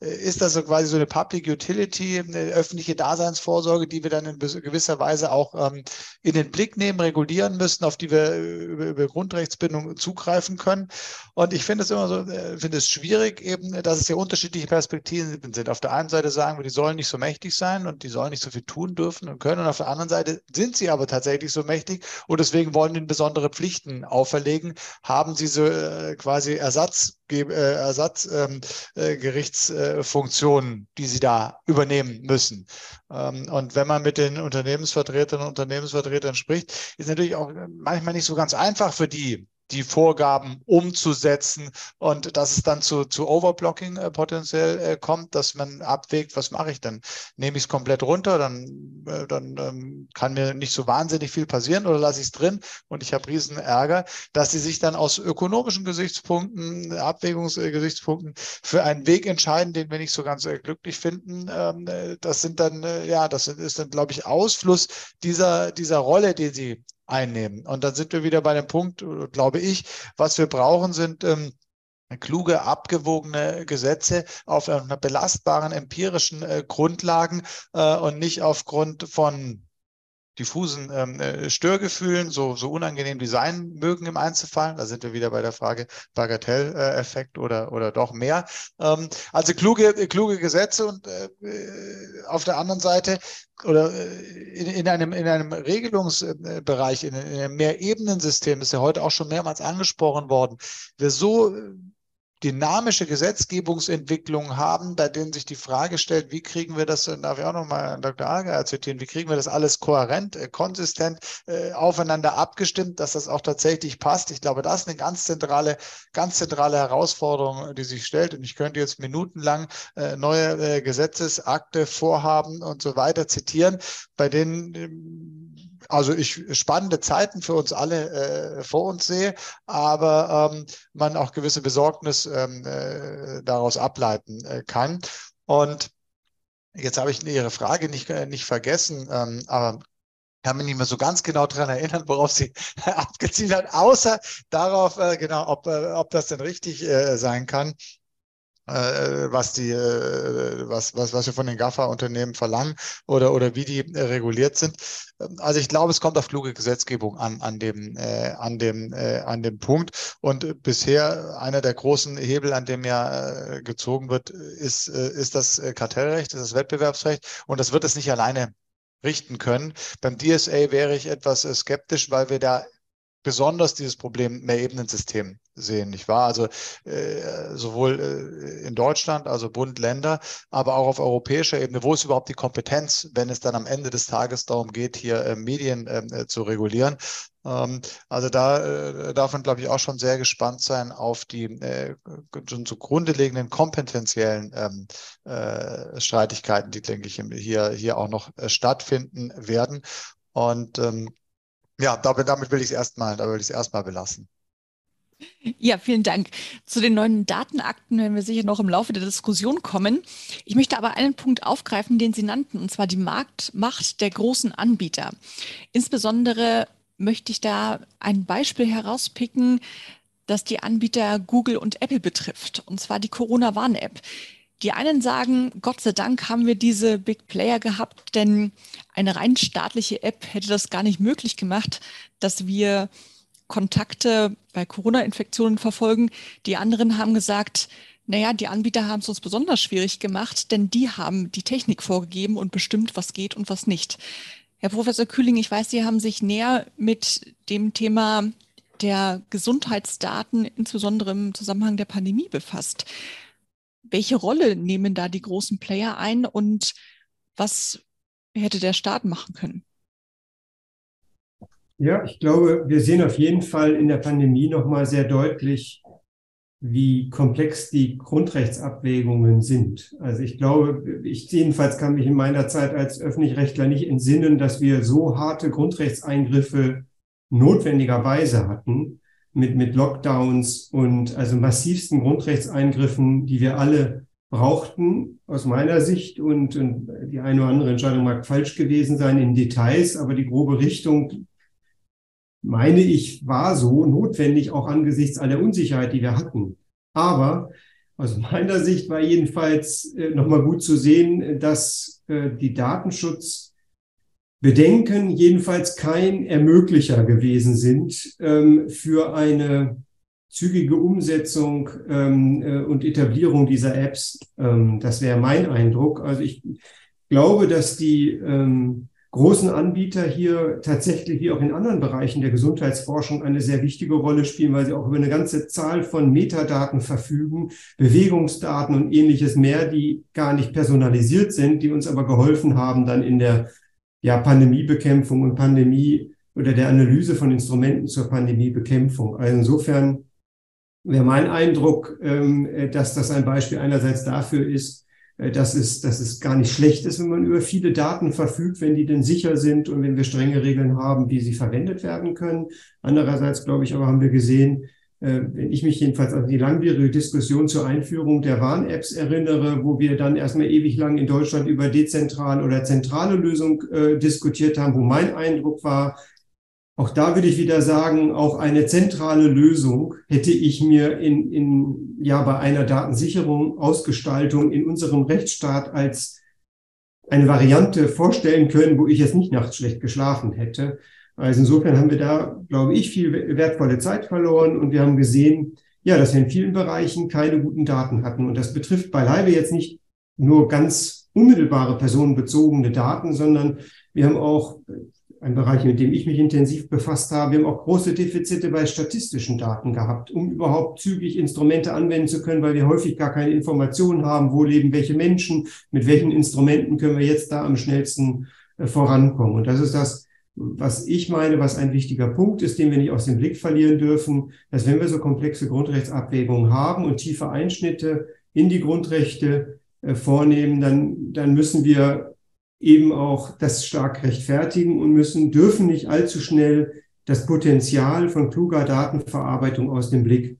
ist das so quasi so eine Public Utility, eine öffentliche Daseinsvorsorge, die wir dann in gewisser Weise Weise auch ähm, in den Blick nehmen, regulieren müssen, auf die wir über, über Grundrechtsbindung zugreifen können. Und ich finde es immer so, äh, finde es schwierig eben, dass es ja unterschiedliche Perspektiven sind. Auf der einen Seite sagen wir, die sollen nicht so mächtig sein und die sollen nicht so viel tun dürfen und können. Und auf der anderen Seite sind sie aber tatsächlich so mächtig und deswegen wollen ihnen besondere Pflichten auferlegen, haben sie so äh, quasi Ersatz äh, Ersatzgerichtsfunktionen, ähm, äh, die sie da übernehmen müssen. Ähm, und wenn man mit den Unternehmensvertreterinnen und Unternehmensvertretern spricht, ist natürlich auch manchmal nicht so ganz einfach für die, die Vorgaben umzusetzen und dass es dann zu, zu Overblocking äh, potenziell äh, kommt, dass man abwägt, was mache ich denn? Nehme ich es komplett runter, dann, äh, dann ähm, kann mir nicht so wahnsinnig viel passieren oder lasse ich es drin und ich habe riesen Ärger, dass sie sich dann aus ökonomischen Gesichtspunkten, Abwägungsgesichtspunkten für einen Weg entscheiden, den wir nicht so ganz äh, glücklich finden. Ähm, äh, das sind dann, äh, ja, das ist dann, glaube ich, Ausfluss dieser, dieser Rolle, die sie einnehmen. Und dann sind wir wieder bei dem Punkt, glaube ich, was wir brauchen, sind ähm, kluge, abgewogene Gesetze auf einer belastbaren empirischen äh, Grundlagen äh, und nicht aufgrund von diffusen ähm, äh, Störgefühlen, so, so unangenehm die sein mögen im Einzelfall. Da sind wir wieder bei der Frage Bagatelleffekt oder, oder doch mehr. Ähm, also kluge, kluge Gesetze und äh, auf der anderen Seite oder äh, in, in, einem, in einem Regelungsbereich, in, in einem Mehrebenensystem, ist ja heute auch schon mehrmals angesprochen worden, wir so dynamische Gesetzgebungsentwicklungen haben, bei denen sich die Frage stellt, wie kriegen wir das, darf ich auch nochmal Dr. Ager zitieren, wie kriegen wir das alles kohärent, äh, konsistent äh, aufeinander abgestimmt, dass das auch tatsächlich passt. Ich glaube, das ist eine ganz zentrale, ganz zentrale Herausforderung, die sich stellt. Und ich könnte jetzt minutenlang äh, neue äh, Gesetzesakte, Vorhaben und so weiter zitieren, bei denen ähm, also ich spannende Zeiten für uns alle äh, vor uns sehe, aber ähm, man auch gewisse Besorgnis ähm, äh, daraus ableiten äh, kann. Und jetzt habe ich Ihre Frage nicht, äh, nicht vergessen, ähm, aber kann mich nicht mehr so ganz genau daran erinnern, worauf sie [laughs] abgezielt hat, außer darauf, äh, genau, ob, äh, ob das denn richtig äh, sein kann. Äh, was die, äh, was, was, was wir von den GAFA-Unternehmen verlangen oder, oder wie die äh, reguliert sind. Ähm, also ich glaube, es kommt auf kluge Gesetzgebung an, an dem, äh, an dem, äh, an dem Punkt. Und bisher einer der großen Hebel, an dem ja äh, gezogen wird, ist, ist das Kartellrecht, ist das Wettbewerbsrecht. Und das wird es nicht alleine richten können. Beim DSA wäre ich etwas skeptisch, weil wir da besonders dieses Problem Mehrebenensystem sehen, nicht wahr? Also äh, sowohl äh, in Deutschland, also Bund, Länder, aber auch auf europäischer Ebene, wo ist überhaupt die Kompetenz, wenn es dann am Ende des Tages darum geht, hier äh, Medien ähm, äh, zu regulieren? Ähm, also da äh, darf man, glaube ich, auch schon sehr gespannt sein auf die äh, schon zugrunde liegenden kompetenziellen ähm, äh, Streitigkeiten, die, denke ich, hier, hier auch noch stattfinden werden. Und ähm, ja, damit, damit will ich es erstmal, da will ich es erstmal belassen. Ja, vielen Dank. Zu den neuen Datenakten werden wir sicher noch im Laufe der Diskussion kommen. Ich möchte aber einen Punkt aufgreifen, den Sie nannten, und zwar die Marktmacht der großen Anbieter. Insbesondere möchte ich da ein Beispiel herauspicken, das die Anbieter Google und Apple betrifft, und zwar die Corona-Warn-App. Die einen sagen, Gott sei Dank haben wir diese Big Player gehabt, denn eine rein staatliche App hätte das gar nicht möglich gemacht, dass wir Kontakte bei Corona-Infektionen verfolgen. Die anderen haben gesagt, naja, die Anbieter haben es uns besonders schwierig gemacht, denn die haben die Technik vorgegeben und bestimmt, was geht und was nicht. Herr Professor Kühling, ich weiß, Sie haben sich näher mit dem Thema der Gesundheitsdaten, insbesondere im Zusammenhang der Pandemie, befasst. Welche Rolle nehmen da die großen Player ein und was hätte der Staat machen können? Ja, ich glaube, wir sehen auf jeden Fall in der Pandemie nochmal sehr deutlich, wie komplex die Grundrechtsabwägungen sind. Also ich glaube, ich jedenfalls kann mich in meiner Zeit als Öffentlichrechtler nicht entsinnen, dass wir so harte Grundrechtseingriffe notwendigerweise hatten mit, mit Lockdowns und also massivsten Grundrechtseingriffen, die wir alle brauchten aus meiner Sicht und, und die eine oder andere Entscheidung mag falsch gewesen sein in Details, aber die grobe Richtung meine ich, war so notwendig, auch angesichts aller Unsicherheit, die wir hatten. Aber aus meiner Sicht war jedenfalls äh, nochmal gut zu sehen, dass äh, die Datenschutzbedenken jedenfalls kein Ermöglicher gewesen sind ähm, für eine zügige Umsetzung ähm, äh, und Etablierung dieser Apps. Ähm, das wäre mein Eindruck. Also ich glaube, dass die ähm, großen Anbieter hier tatsächlich wie auch in anderen Bereichen der Gesundheitsforschung eine sehr wichtige Rolle spielen, weil sie auch über eine ganze Zahl von Metadaten verfügen, Bewegungsdaten und ähnliches mehr, die gar nicht personalisiert sind, die uns aber geholfen haben, dann in der ja, Pandemiebekämpfung und Pandemie oder der Analyse von Instrumenten zur Pandemiebekämpfung. Also insofern wäre mein Eindruck, ähm, dass das ein Beispiel einerseits dafür ist, äh, dass es, dass es gar nicht schlecht ist, wenn man über viele Daten verfügt, wenn die denn sicher sind und wenn wir strenge Regeln haben, wie sie verwendet werden können. Andererseits, glaube ich, aber haben wir gesehen, äh, wenn ich mich jedenfalls an die langwierige Diskussion zur Einführung der Warn-Apps erinnere, wo wir dann erstmal ewig lang in Deutschland über dezentrale oder zentrale Lösung äh, diskutiert haben, wo mein Eindruck war, auch da würde ich wieder sagen, auch eine zentrale Lösung hätte ich mir in, in, ja, bei einer Datensicherung, Ausgestaltung in unserem Rechtsstaat als eine Variante vorstellen können, wo ich jetzt nicht nachts schlecht geschlafen hätte. Also insofern haben wir da, glaube ich, viel wertvolle Zeit verloren und wir haben gesehen, ja, dass wir in vielen Bereichen keine guten Daten hatten. Und das betrifft beileibe jetzt nicht nur ganz unmittelbare personenbezogene Daten, sondern wir haben auch ein Bereich, mit dem ich mich intensiv befasst habe. Wir haben auch große Defizite bei statistischen Daten gehabt, um überhaupt zügig Instrumente anwenden zu können, weil wir häufig gar keine Informationen haben, wo leben welche Menschen, mit welchen Instrumenten können wir jetzt da am schnellsten äh, vorankommen. Und das ist das, was ich meine, was ein wichtiger Punkt ist, den wir nicht aus dem Blick verlieren dürfen, dass wenn wir so komplexe Grundrechtsabwägungen haben und tiefe Einschnitte in die Grundrechte äh, vornehmen, dann, dann müssen wir eben auch das stark rechtfertigen und müssen, dürfen nicht allzu schnell das Potenzial von kluger Datenverarbeitung aus dem Blick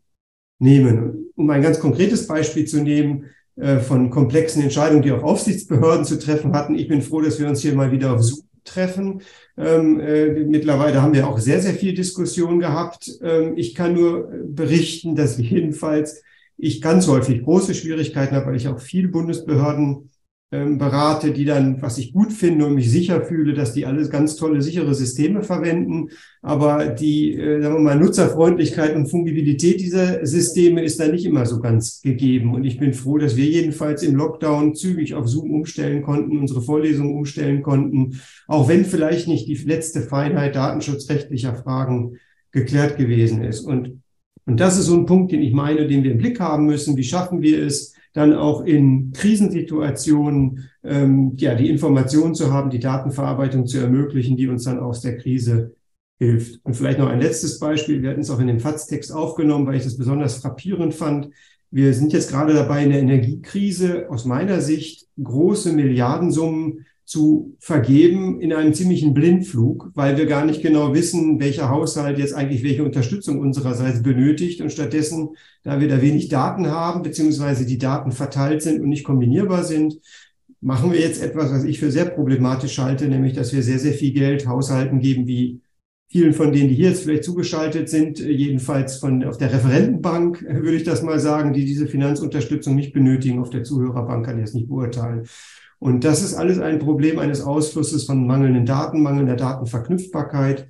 nehmen. Um ein ganz konkretes Beispiel zu nehmen, äh, von komplexen Entscheidungen, die auch Aufsichtsbehörden zu treffen hatten. Ich bin froh, dass wir uns hier mal wieder auf Zoom treffen. Ähm, äh, mittlerweile haben wir auch sehr, sehr viel Diskussion gehabt. Ähm, ich kann nur berichten, dass [laughs] jedenfalls ich ganz häufig große Schwierigkeiten habe, weil ich auch viele Bundesbehörden ähm, berate, die dann, was ich gut finde und mich sicher fühle, dass die alles ganz tolle, sichere Systeme verwenden. Aber die, äh, sagen wir mal, Nutzerfreundlichkeit und Fungibilität dieser Systeme ist da nicht immer so ganz gegeben. Und ich bin froh, dass wir jedenfalls im Lockdown zügig auf Zoom umstellen konnten, unsere Vorlesungen umstellen konnten, auch wenn vielleicht nicht die letzte Feinheit datenschutzrechtlicher Fragen geklärt gewesen ist. Und, und das ist so ein Punkt, den ich meine, den wir im Blick haben müssen. Wie schaffen wir es, dann auch in Krisensituationen ähm, ja, die Informationen zu haben, die Datenverarbeitung zu ermöglichen, die uns dann aus der Krise hilft. Und vielleicht noch ein letztes Beispiel. Wir hatten es auch in dem FATS-Text aufgenommen, weil ich das besonders frappierend fand. Wir sind jetzt gerade dabei, in der Energiekrise aus meiner Sicht große Milliardensummen zu vergeben in einem ziemlichen Blindflug, weil wir gar nicht genau wissen, welcher Haushalt jetzt eigentlich welche Unterstützung unsererseits benötigt. Und stattdessen, da wir da wenig Daten haben, beziehungsweise die Daten verteilt sind und nicht kombinierbar sind, machen wir jetzt etwas, was ich für sehr problematisch halte, nämlich, dass wir sehr, sehr viel Geld Haushalten geben, wie vielen von denen, die hier jetzt vielleicht zugeschaltet sind, jedenfalls von auf der Referentenbank, würde ich das mal sagen, die diese Finanzunterstützung nicht benötigen. Auf der Zuhörerbank kann ich es nicht beurteilen. Und das ist alles ein Problem eines Ausflusses von mangelnden Daten, mangelnder Datenverknüpfbarkeit.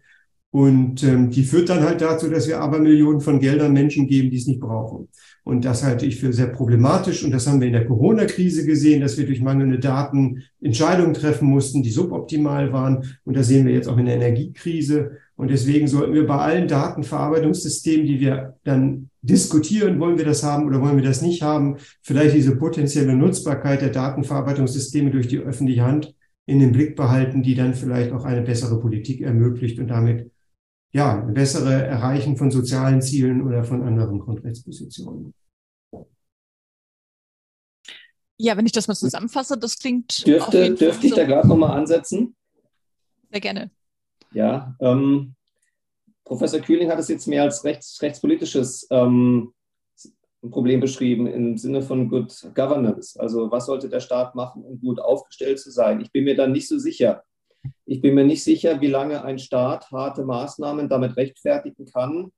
Und ähm, die führt dann halt dazu, dass wir aber Millionen von Geldern Menschen geben, die es nicht brauchen. Und das halte ich für sehr problematisch. Und das haben wir in der Corona-Krise gesehen, dass wir durch mangelnde Daten Entscheidungen treffen mussten, die suboptimal waren. Und das sehen wir jetzt auch in der Energiekrise. Und deswegen sollten wir bei allen Datenverarbeitungssystemen, die wir dann diskutieren, wollen wir das haben oder wollen wir das nicht haben, vielleicht diese potenzielle Nutzbarkeit der Datenverarbeitungssysteme durch die öffentliche Hand in den Blick behalten, die dann vielleicht auch eine bessere Politik ermöglicht und damit ja, ein bessere Erreichen von sozialen Zielen oder von anderen Grundrechtspositionen. Ja, wenn ich das mal zusammenfasse, das klingt. Dürfte, dürfte ich da gerade nochmal ansetzen? Sehr gerne. Ja, ähm, Professor Kühling hat es jetzt mehr als rechts, rechtspolitisches ähm, Problem beschrieben im Sinne von Good Governance. Also was sollte der Staat machen, um gut aufgestellt zu sein? Ich bin mir da nicht so sicher. Ich bin mir nicht sicher, wie lange ein Staat harte Maßnahmen damit rechtfertigen kann,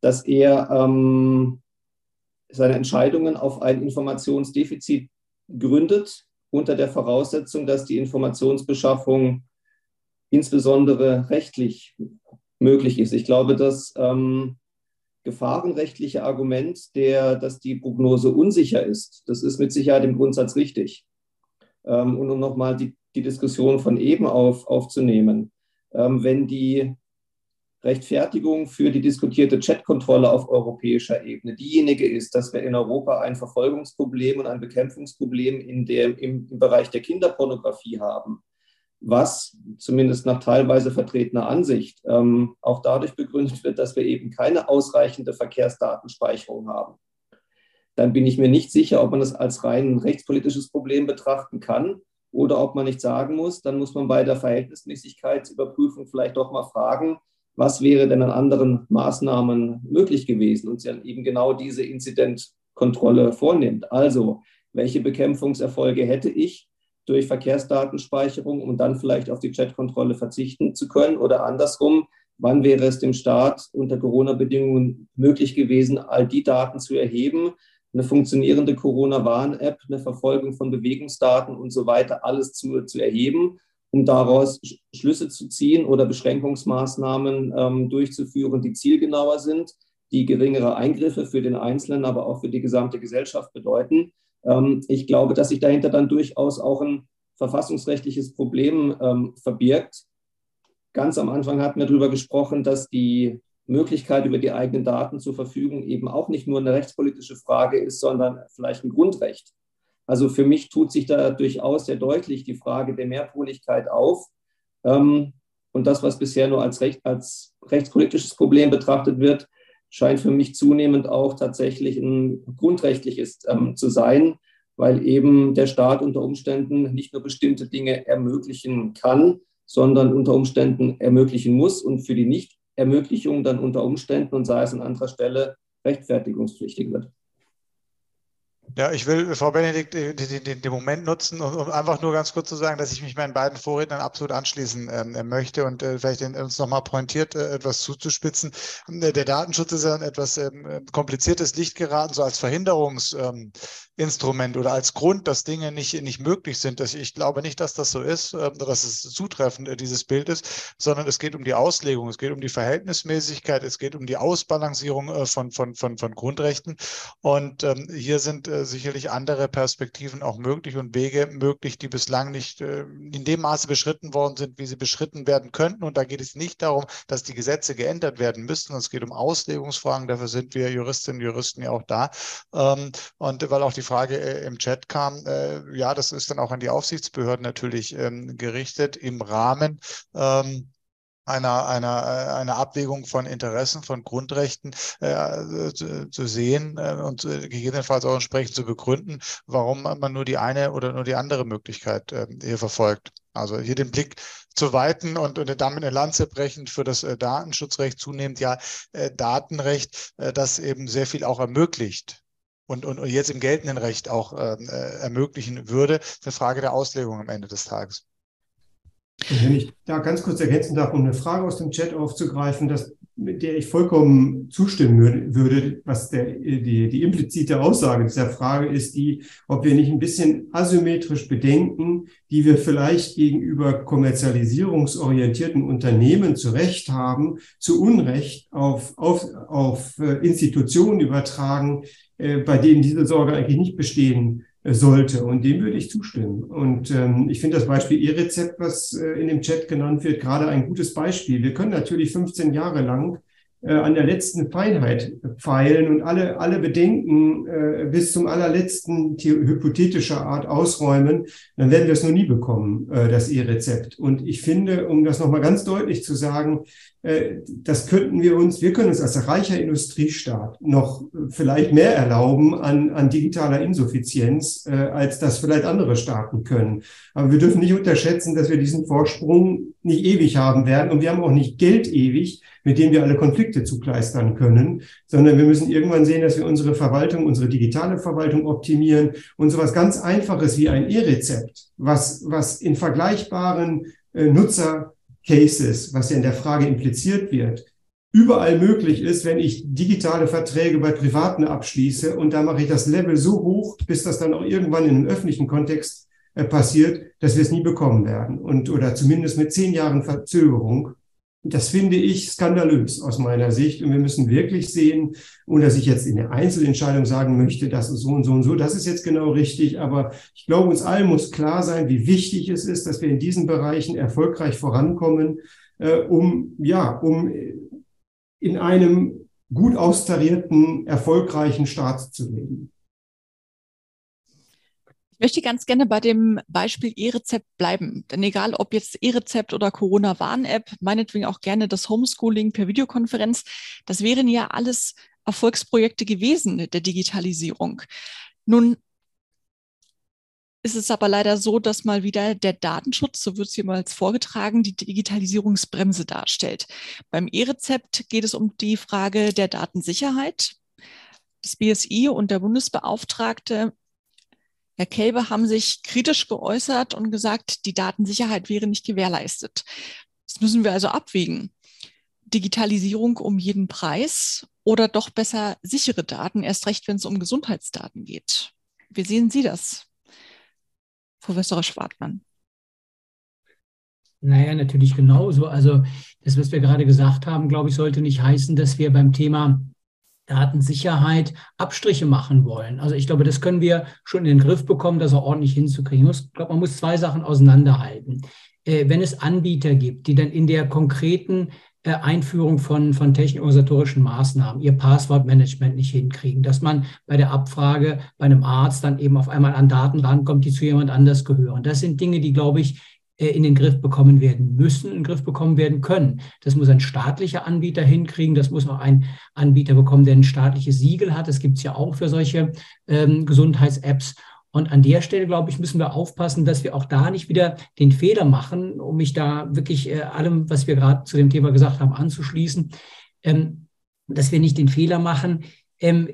dass er ähm, seine Entscheidungen auf ein Informationsdefizit gründet, unter der Voraussetzung, dass die Informationsbeschaffung insbesondere rechtlich möglich ist. Ich glaube, das ähm, gefahrenrechtliche Argument, der, dass die Prognose unsicher ist, das ist mit Sicherheit im Grundsatz richtig. Ähm, und um nochmal die, die Diskussion von eben auf, aufzunehmen, ähm, wenn die Rechtfertigung für die diskutierte Chatkontrolle auf europäischer Ebene diejenige ist, dass wir in Europa ein Verfolgungsproblem und ein Bekämpfungsproblem in der, im, im Bereich der Kinderpornografie haben, was zumindest nach teilweise vertretener Ansicht ähm, auch dadurch begründet wird, dass wir eben keine ausreichende Verkehrsdatenspeicherung haben. Dann bin ich mir nicht sicher, ob man das als rein rechtspolitisches Problem betrachten kann oder ob man nicht sagen muss, dann muss man bei der Verhältnismäßigkeitsüberprüfung vielleicht doch mal fragen, was wäre denn an anderen Maßnahmen möglich gewesen und sie dann eben genau diese Inzidentkontrolle vornimmt. Also, welche Bekämpfungserfolge hätte ich, durch Verkehrsdatenspeicherung, um dann vielleicht auf die Chatkontrolle verzichten zu können? Oder andersrum, wann wäre es dem Staat unter Corona-Bedingungen möglich gewesen, all die Daten zu erheben, eine funktionierende Corona-Warn-App, eine Verfolgung von Bewegungsdaten und so weiter, alles zu, zu erheben, um daraus Schlüsse zu ziehen oder Beschränkungsmaßnahmen ähm, durchzuführen, die zielgenauer sind, die geringere Eingriffe für den Einzelnen, aber auch für die gesamte Gesellschaft bedeuten. Ähm, ich glaube, dass sich dahinter dann durchaus auch ein verfassungsrechtliches Problem ähm, verbirgt. Ganz am Anfang hatten wir darüber gesprochen, dass die Möglichkeit, über die eigenen Daten zu verfügen, eben auch nicht nur eine rechtspolitische Frage ist, sondern vielleicht ein Grundrecht. Also für mich tut sich da durchaus sehr deutlich die Frage der Mehrpoligkeit auf. Ähm, und das, was bisher nur als, Recht, als rechtspolitisches Problem betrachtet wird, scheint für mich zunehmend auch tatsächlich ein grundrechtliches ähm, zu sein, weil eben der Staat unter Umständen nicht nur bestimmte Dinge ermöglichen kann, sondern unter Umständen ermöglichen muss und für die Nichtermöglichung dann unter Umständen und sei es an anderer Stelle rechtfertigungspflichtig wird. Ja, ich will, Frau Benedikt, den, den, den Moment nutzen, um, um, einfach nur ganz kurz zu sagen, dass ich mich meinen beiden Vorrednern absolut anschließen ähm, möchte und äh, vielleicht den, uns nochmal pointiert äh, etwas zuzuspitzen. Der Datenschutz ist ja ein etwas ähm, kompliziertes Licht geraten, so als Verhinderungsinstrument ähm, oder als Grund, dass Dinge nicht, nicht möglich sind. Das, ich glaube nicht, dass das so ist, äh, dass es zutreffend äh, dieses Bild ist, sondern es geht um die Auslegung, es geht um die Verhältnismäßigkeit, es geht um die Ausbalancierung äh, von, von, von, von Grundrechten. Und ähm, hier sind äh, sicherlich andere Perspektiven auch möglich und Wege möglich, die bislang nicht äh, in dem Maße beschritten worden sind, wie sie beschritten werden könnten. Und da geht es nicht darum, dass die Gesetze geändert werden müssten. Es geht um Auslegungsfragen. Dafür sind wir Juristinnen und Juristen ja auch da. Ähm, und weil auch die Frage äh, im Chat kam, ja, das ist dann auch an die Aufsichtsbehörden natürlich ähm, gerichtet im Rahmen ähm, einer, einer, äh, einer Abwägung von Interessen, von Grundrechten äh, zu, zu, sehen äh, und äh, gegebenenfalls auch entsprechend zu begründen, warum man nur die eine oder nur die andere Möglichkeit äh, hier verfolgt. Also hier den Blick zu weiten und, und damit eine Lanze brechen für das äh, Datenschutzrecht, zunehmend ja äh, Datenrecht, äh, das eben sehr viel auch ermöglicht und, und, und jetzt im geltenden Recht auch äh, ermöglichen würde. Eine Frage der Auslegung am Ende des Tages. Wenn ich da ganz kurz ergänzen darf, um eine Frage aus dem Chat aufzugreifen, dass, mit der ich vollkommen zustimmen würde, was der, die, die implizite Aussage dieser Frage ist, die, ob wir nicht ein bisschen asymmetrisch bedenken, die wir vielleicht gegenüber kommerzialisierungsorientierten Unternehmen zu Recht haben, zu Unrecht auf, auf, auf äh, Institutionen übertragen, äh, bei denen diese Sorge eigentlich nicht bestehen sollte. Und dem würde ich zustimmen. Und ähm, ich finde das Beispiel E-Rezept, was äh, in dem Chat genannt wird, gerade ein gutes Beispiel. Wir können natürlich 15 Jahre lang äh, an der letzten Feinheit feilen und alle, alle Bedenken äh, bis zum allerletzten hypothetischer Art ausräumen, dann werden wir es noch nie bekommen, äh, das E-Rezept. Und ich finde, um das nochmal ganz deutlich zu sagen, äh, das könnten wir uns, wir können uns als reicher Industriestaat noch vielleicht mehr erlauben an, an digitaler Insuffizienz, äh, als das vielleicht andere Staaten können. Aber wir dürfen nicht unterschätzen, dass wir diesen Vorsprung nicht ewig haben werden und wir haben auch nicht Geld ewig, mit dem wir alle Konflikte zukleistern können, sondern wir müssen irgendwann sehen, dass wir unsere Verwaltung, unsere digitale Verwaltung optimieren und sowas ganz Einfaches wie ein E-Rezept, was, was in vergleichbaren äh, Nutzer Cases, was ja in der Frage impliziert wird, überall möglich ist, wenn ich digitale Verträge bei Privaten abschließe und da mache ich das Level so hoch, bis das dann auch irgendwann in einem öffentlichen Kontext passiert, dass wir es nie bekommen werden und oder zumindest mit zehn Jahren Verzögerung. Das finde ich skandalös aus meiner Sicht. Und wir müssen wirklich sehen, ohne dass ich jetzt in der Einzelentscheidung sagen möchte, das ist so und so und so, das ist jetzt genau richtig. Aber ich glaube, uns allen muss klar sein, wie wichtig es ist, dass wir in diesen Bereichen erfolgreich vorankommen, äh, um, ja, um in einem gut austarierten, erfolgreichen Staat zu leben. Ich möchte ganz gerne bei dem Beispiel E-Rezept bleiben. Denn egal ob jetzt E-Rezept oder Corona-Warn-App, meinetwegen auch gerne das Homeschooling per Videokonferenz, das wären ja alles Erfolgsprojekte gewesen der Digitalisierung. Nun ist es aber leider so, dass mal wieder der Datenschutz, so wird es jemals vorgetragen, die Digitalisierungsbremse darstellt. Beim E-Rezept geht es um die Frage der Datensicherheit. Das BSI und der Bundesbeauftragte Herr Kelbe haben sich kritisch geäußert und gesagt, die Datensicherheit wäre nicht gewährleistet. Das müssen wir also abwägen. Digitalisierung um jeden Preis oder doch besser sichere Daten, erst recht, wenn es um Gesundheitsdaten geht. Wie sehen Sie das, Professor Schwartmann? Naja, natürlich genauso. Also das, was wir gerade gesagt haben, glaube ich, sollte nicht heißen, dass wir beim Thema Datensicherheit Abstriche machen wollen. Also ich glaube, das können wir schon in den Griff bekommen, das auch ordentlich hinzukriegen. Ich glaube, man muss zwei Sachen auseinanderhalten. Äh, wenn es Anbieter gibt, die dann in der konkreten äh, Einführung von, von technisch-organisatorischen Maßnahmen ihr Passwortmanagement nicht hinkriegen, dass man bei der Abfrage bei einem Arzt dann eben auf einmal an Daten rankommt, die zu jemand anders gehören. Das sind Dinge, die, glaube ich, in den Griff bekommen werden müssen, in den Griff bekommen werden können. Das muss ein staatlicher Anbieter hinkriegen, das muss auch ein Anbieter bekommen, der ein staatliches Siegel hat. Das gibt es ja auch für solche ähm, Gesundheits-Apps. Und an der Stelle, glaube ich, müssen wir aufpassen, dass wir auch da nicht wieder den Fehler machen, um mich da wirklich äh, allem, was wir gerade zu dem Thema gesagt haben, anzuschließen, ähm, dass wir nicht den Fehler machen, ähm,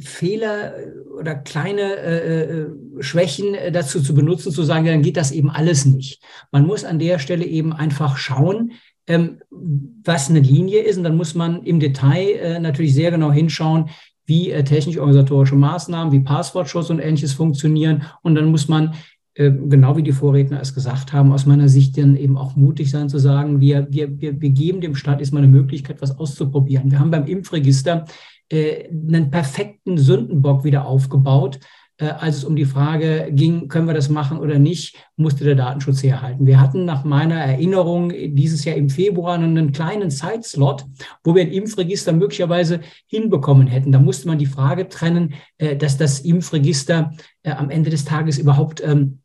Fehler oder kleine äh, äh, Schwächen äh, dazu zu benutzen, zu sagen, dann geht das eben alles nicht. Man muss an der Stelle eben einfach schauen, ähm, was eine Linie ist. Und dann muss man im Detail äh, natürlich sehr genau hinschauen, wie äh, technisch-organisatorische Maßnahmen, wie Passwortschutz und ähnliches funktionieren. Und dann muss man äh, genau wie die Vorredner es gesagt haben, aus meiner Sicht dann eben auch mutig sein zu sagen, wir, wir, wir geben dem Staat erstmal eine Möglichkeit, was auszuprobieren. Wir haben beim Impfregister äh, einen perfekten Sündenbock wieder aufgebaut. Äh, als es um die Frage ging, können wir das machen oder nicht, musste der Datenschutz herhalten. Wir hatten nach meiner Erinnerung dieses Jahr im Februar einen kleinen Zeitslot, wo wir ein Impfregister möglicherweise hinbekommen hätten. Da musste man die Frage trennen, äh, dass das Impfregister äh, am Ende des Tages überhaupt ähm,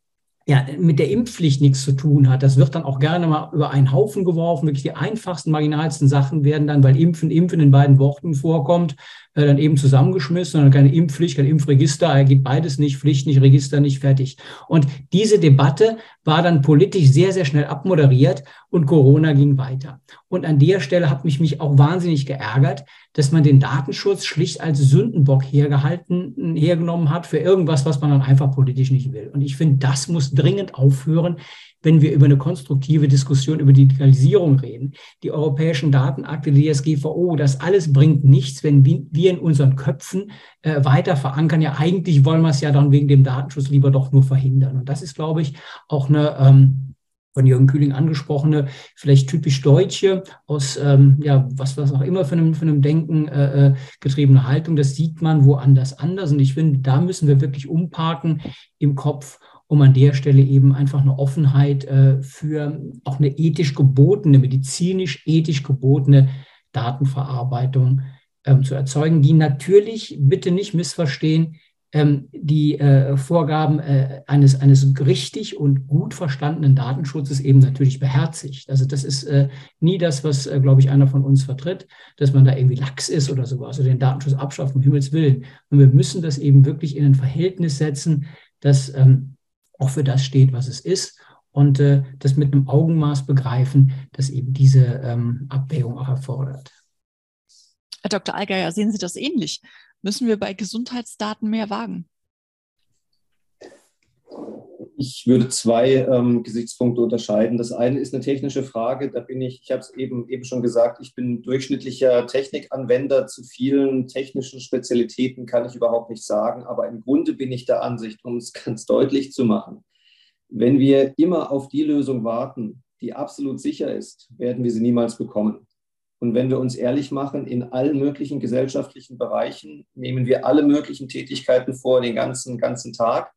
ja, mit der Impfpflicht nichts zu tun hat. Das wird dann auch gerne mal über einen Haufen geworfen. Wirklich die einfachsten, marginalsten Sachen werden dann, weil Impfen, Impfen in beiden Worten vorkommt, äh, dann eben zusammengeschmissen und keine Impfpflicht, kein Impfregister, ergibt beides nicht, Pflicht nicht, Register nicht, fertig. Und diese Debatte war dann politisch sehr, sehr schnell abmoderiert und Corona ging weiter. Und an der Stelle hat mich mich auch wahnsinnig geärgert, dass man den Datenschutz schlicht als Sündenbock hergehalten, hergenommen hat für irgendwas, was man dann einfach politisch nicht will. Und ich finde, das muss dringend aufhören wenn wir über eine konstruktive Diskussion über Digitalisierung reden. Die europäischen Datenakte, die DSGVO, das alles bringt nichts, wenn wir in unseren Köpfen äh, weiter verankern. Ja, eigentlich wollen wir es ja dann wegen dem Datenschutz lieber doch nur verhindern. Und das ist, glaube ich, auch eine ähm, von Jürgen Kühling angesprochene, vielleicht typisch deutsche, aus ähm, ja, was, was auch immer für einem, für einem Denken äh, äh getriebene Haltung. Das sieht man woanders anders. Und ich finde, da müssen wir wirklich umparken im Kopf um an der Stelle eben einfach eine Offenheit äh, für auch eine ethisch gebotene, medizinisch ethisch gebotene Datenverarbeitung ähm, zu erzeugen, die natürlich, bitte nicht missverstehen, ähm, die äh, Vorgaben äh, eines, eines richtig und gut verstandenen Datenschutzes eben natürlich beherzigt. Also das ist äh, nie das, was, äh, glaube ich, einer von uns vertritt, dass man da irgendwie lax ist oder sowas oder den Datenschutz abschafft, um Himmels Willen. Und wir müssen das eben wirklich in ein Verhältnis setzen, dass ähm, auch für das steht, was es ist und äh, das mit einem Augenmaß begreifen, das eben diese ähm, Abwägung auch erfordert. Herr Dr. Allgeier, sehen Sie das ähnlich? Müssen wir bei Gesundheitsdaten mehr wagen? Ich würde zwei ähm, Gesichtspunkte unterscheiden. Das eine ist eine technische Frage. Da bin ich, ich habe es eben, eben schon gesagt, ich bin durchschnittlicher Technikanwender. Zu vielen technischen Spezialitäten kann ich überhaupt nicht sagen. Aber im Grunde bin ich der Ansicht, um es ganz deutlich zu machen, wenn wir immer auf die Lösung warten, die absolut sicher ist, werden wir sie niemals bekommen. Und wenn wir uns ehrlich machen, in allen möglichen gesellschaftlichen Bereichen nehmen wir alle möglichen Tätigkeiten vor, den ganzen, ganzen Tag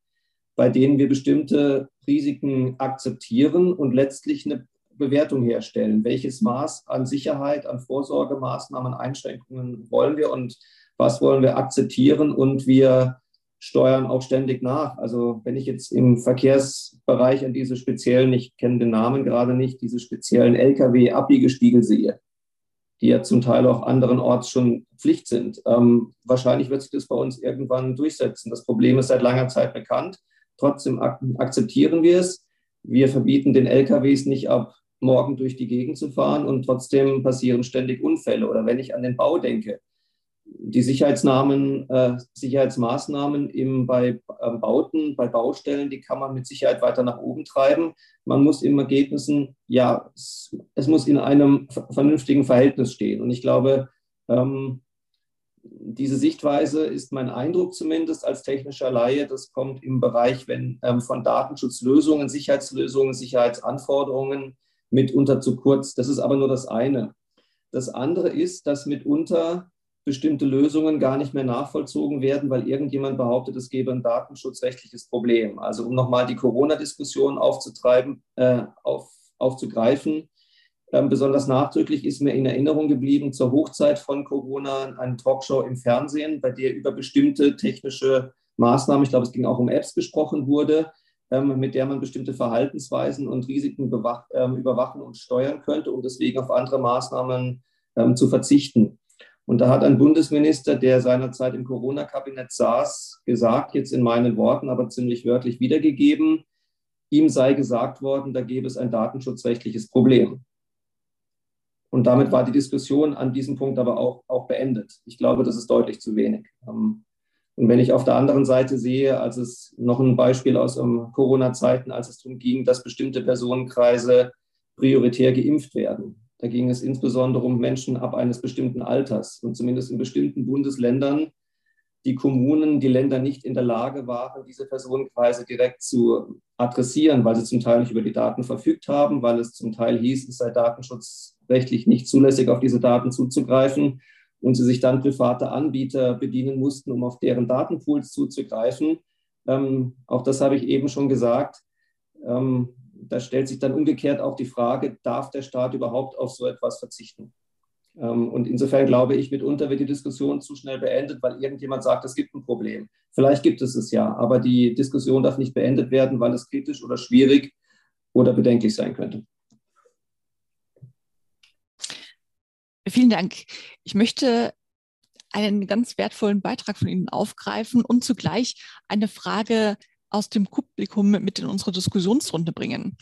bei denen wir bestimmte Risiken akzeptieren und letztlich eine Bewertung herstellen. Welches Maß an Sicherheit, an Vorsorgemaßnahmen, Einschränkungen wollen wir und was wollen wir akzeptieren und wir steuern auch ständig nach. Also wenn ich jetzt im Verkehrsbereich an diese speziellen, ich kenne den Namen gerade nicht, diese speziellen Lkw-Abbiegespiegel sehe, die ja zum Teil auch anderenorts schon Pflicht sind. Ähm, wahrscheinlich wird sich das bei uns irgendwann durchsetzen. Das Problem ist seit langer Zeit bekannt. Trotzdem ak akzeptieren wir es. Wir verbieten den LKWs nicht ab, morgen durch die Gegend zu fahren und trotzdem passieren ständig Unfälle. Oder wenn ich an den Bau denke, die Sicherheitsnamen, äh, Sicherheitsmaßnahmen im, bei äh, Bauten, bei Baustellen, die kann man mit Sicherheit weiter nach oben treiben. Man muss im Ergebnissen, ja, es, es muss in einem vernünftigen Verhältnis stehen. Und ich glaube, ähm, diese Sichtweise ist mein Eindruck zumindest als technischer Laie. Das kommt im Bereich wenn, ähm, von Datenschutzlösungen, Sicherheitslösungen, Sicherheitsanforderungen mitunter zu kurz. Das ist aber nur das eine. Das andere ist, dass mitunter bestimmte Lösungen gar nicht mehr nachvollzogen werden, weil irgendjemand behauptet, es gebe ein datenschutzrechtliches Problem. Also um nochmal die Corona-Diskussion aufzutreiben, äh, auf, aufzugreifen, besonders nachdrücklich ist mir in Erinnerung geblieben zur Hochzeit von Corona eine Talkshow im Fernsehen, bei der über bestimmte technische Maßnahmen, ich glaube, es ging auch um Apps gesprochen wurde, ähm, mit der man bestimmte Verhaltensweisen und Risiken ähm, überwachen und steuern könnte, um deswegen auf andere Maßnahmen zu verzichten. Und da hat ein Bundesminister, der seinerzeit im Corona-Kabinett saß, gesagt, jetzt in meinen Worten, aber ziemlich wörtlich wiedergegeben, ihm sei gesagt worden, da gäbe es ein datenschutzrechtliches Problem. Und damit war die Diskussion an diesem Punkt aber auch, auch beendet. Ich glaube, das ist deutlich zu wenig. Ähm, und wenn ich auf der anderen Seite sehe, als es noch ein Beispiel aus um Corona-Zeiten, als es darum ging, dass bestimmte Personenkreise prioritär geimpft werden. Da ging es insbesondere um Menschen ab eines bestimmten Alters. Und zumindest in bestimmten Bundesländern die Kommunen, die Länder nicht in der Lage waren, diese Personenkreise direkt zu adressieren, weil sie zum Teil nicht über die Daten verfügt haben, weil es zum Teil hieß, es sei Datenschutz rechtlich nicht zulässig, auf diese Daten zuzugreifen. und sie sich dann private Anbieter bedienen mussten, um auf deren Datenpools zuzugreifen. Ähm, auch das habe ich eben schon gesagt. Ähm, da stellt sich dann umgekehrt auch die Frage, darf der Staat überhaupt auf so etwas verzichten? Ähm, und insofern glaube ich, mitunter wird die Diskussion zu schnell beendet, weil irgendjemand sagt, es gibt ein Problem. Vielleicht gibt es es ja, aber die Diskussion darf nicht beendet werden, weil es kritisch oder schwierig oder bedenklich sein könnte. Vielen Dank. Ich möchte einen ganz wertvollen Beitrag von Ihnen aufgreifen und zugleich eine Frage aus dem Publikum mit in unsere Diskussionsrunde bringen.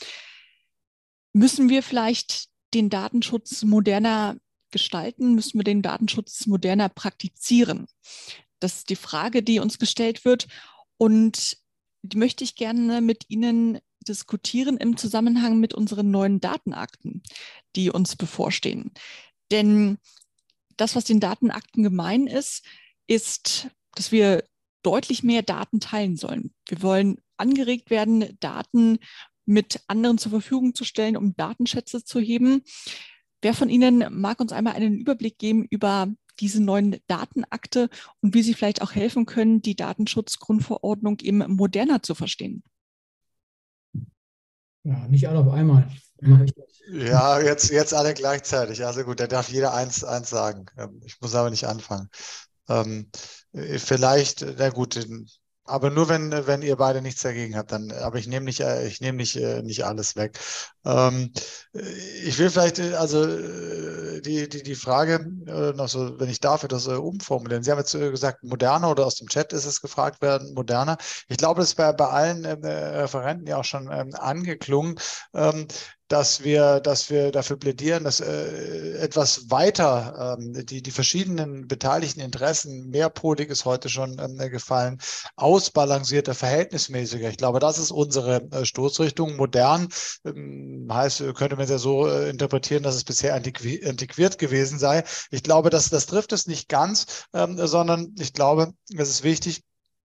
Müssen wir vielleicht den Datenschutz moderner gestalten? Müssen wir den Datenschutz moderner praktizieren? Das ist die Frage, die uns gestellt wird. Und die möchte ich gerne mit Ihnen diskutieren im Zusammenhang mit unseren neuen Datenakten, die uns bevorstehen. Denn das, was den Datenakten gemein ist, ist, dass wir deutlich mehr Daten teilen sollen. Wir wollen angeregt werden, Daten mit anderen zur Verfügung zu stellen, um Datenschätze zu heben. Wer von Ihnen mag uns einmal einen Überblick geben über diese neuen Datenakte und wie sie vielleicht auch helfen können, die Datenschutzgrundverordnung eben moderner zu verstehen? Ja, nicht alle auf einmal. Ja, jetzt, jetzt alle gleichzeitig. Also gut, da darf jeder eins, eins sagen. Ähm, ich muss aber nicht anfangen. Ähm, äh, vielleicht, na gut, aber nur wenn, wenn ihr beide nichts dagegen habt, dann, aber ich nehme nicht, äh, ich nehme nicht, äh, nicht alles weg. Ähm, ich will vielleicht, also die, die, die Frage noch so, wenn ich darf, das umformulieren. Sie haben jetzt gesagt, moderner oder aus dem Chat ist es gefragt werden, moderner. Ich glaube, das ist bei, bei allen Referenten ja auch schon angeklungen dass wir, dass wir dafür plädieren, dass äh, etwas weiter ähm, die, die verschiedenen beteiligten Interessen, mehrpolig ist heute schon ähm, gefallen, ausbalancierter, verhältnismäßiger. Ich glaube, das ist unsere äh, Stoßrichtung. Modern ähm, heißt, könnte man es ja so äh, interpretieren, dass es bisher antiqui antiquiert gewesen sei. Ich glaube, dass das trifft es nicht ganz, ähm, sondern ich glaube, es ist wichtig,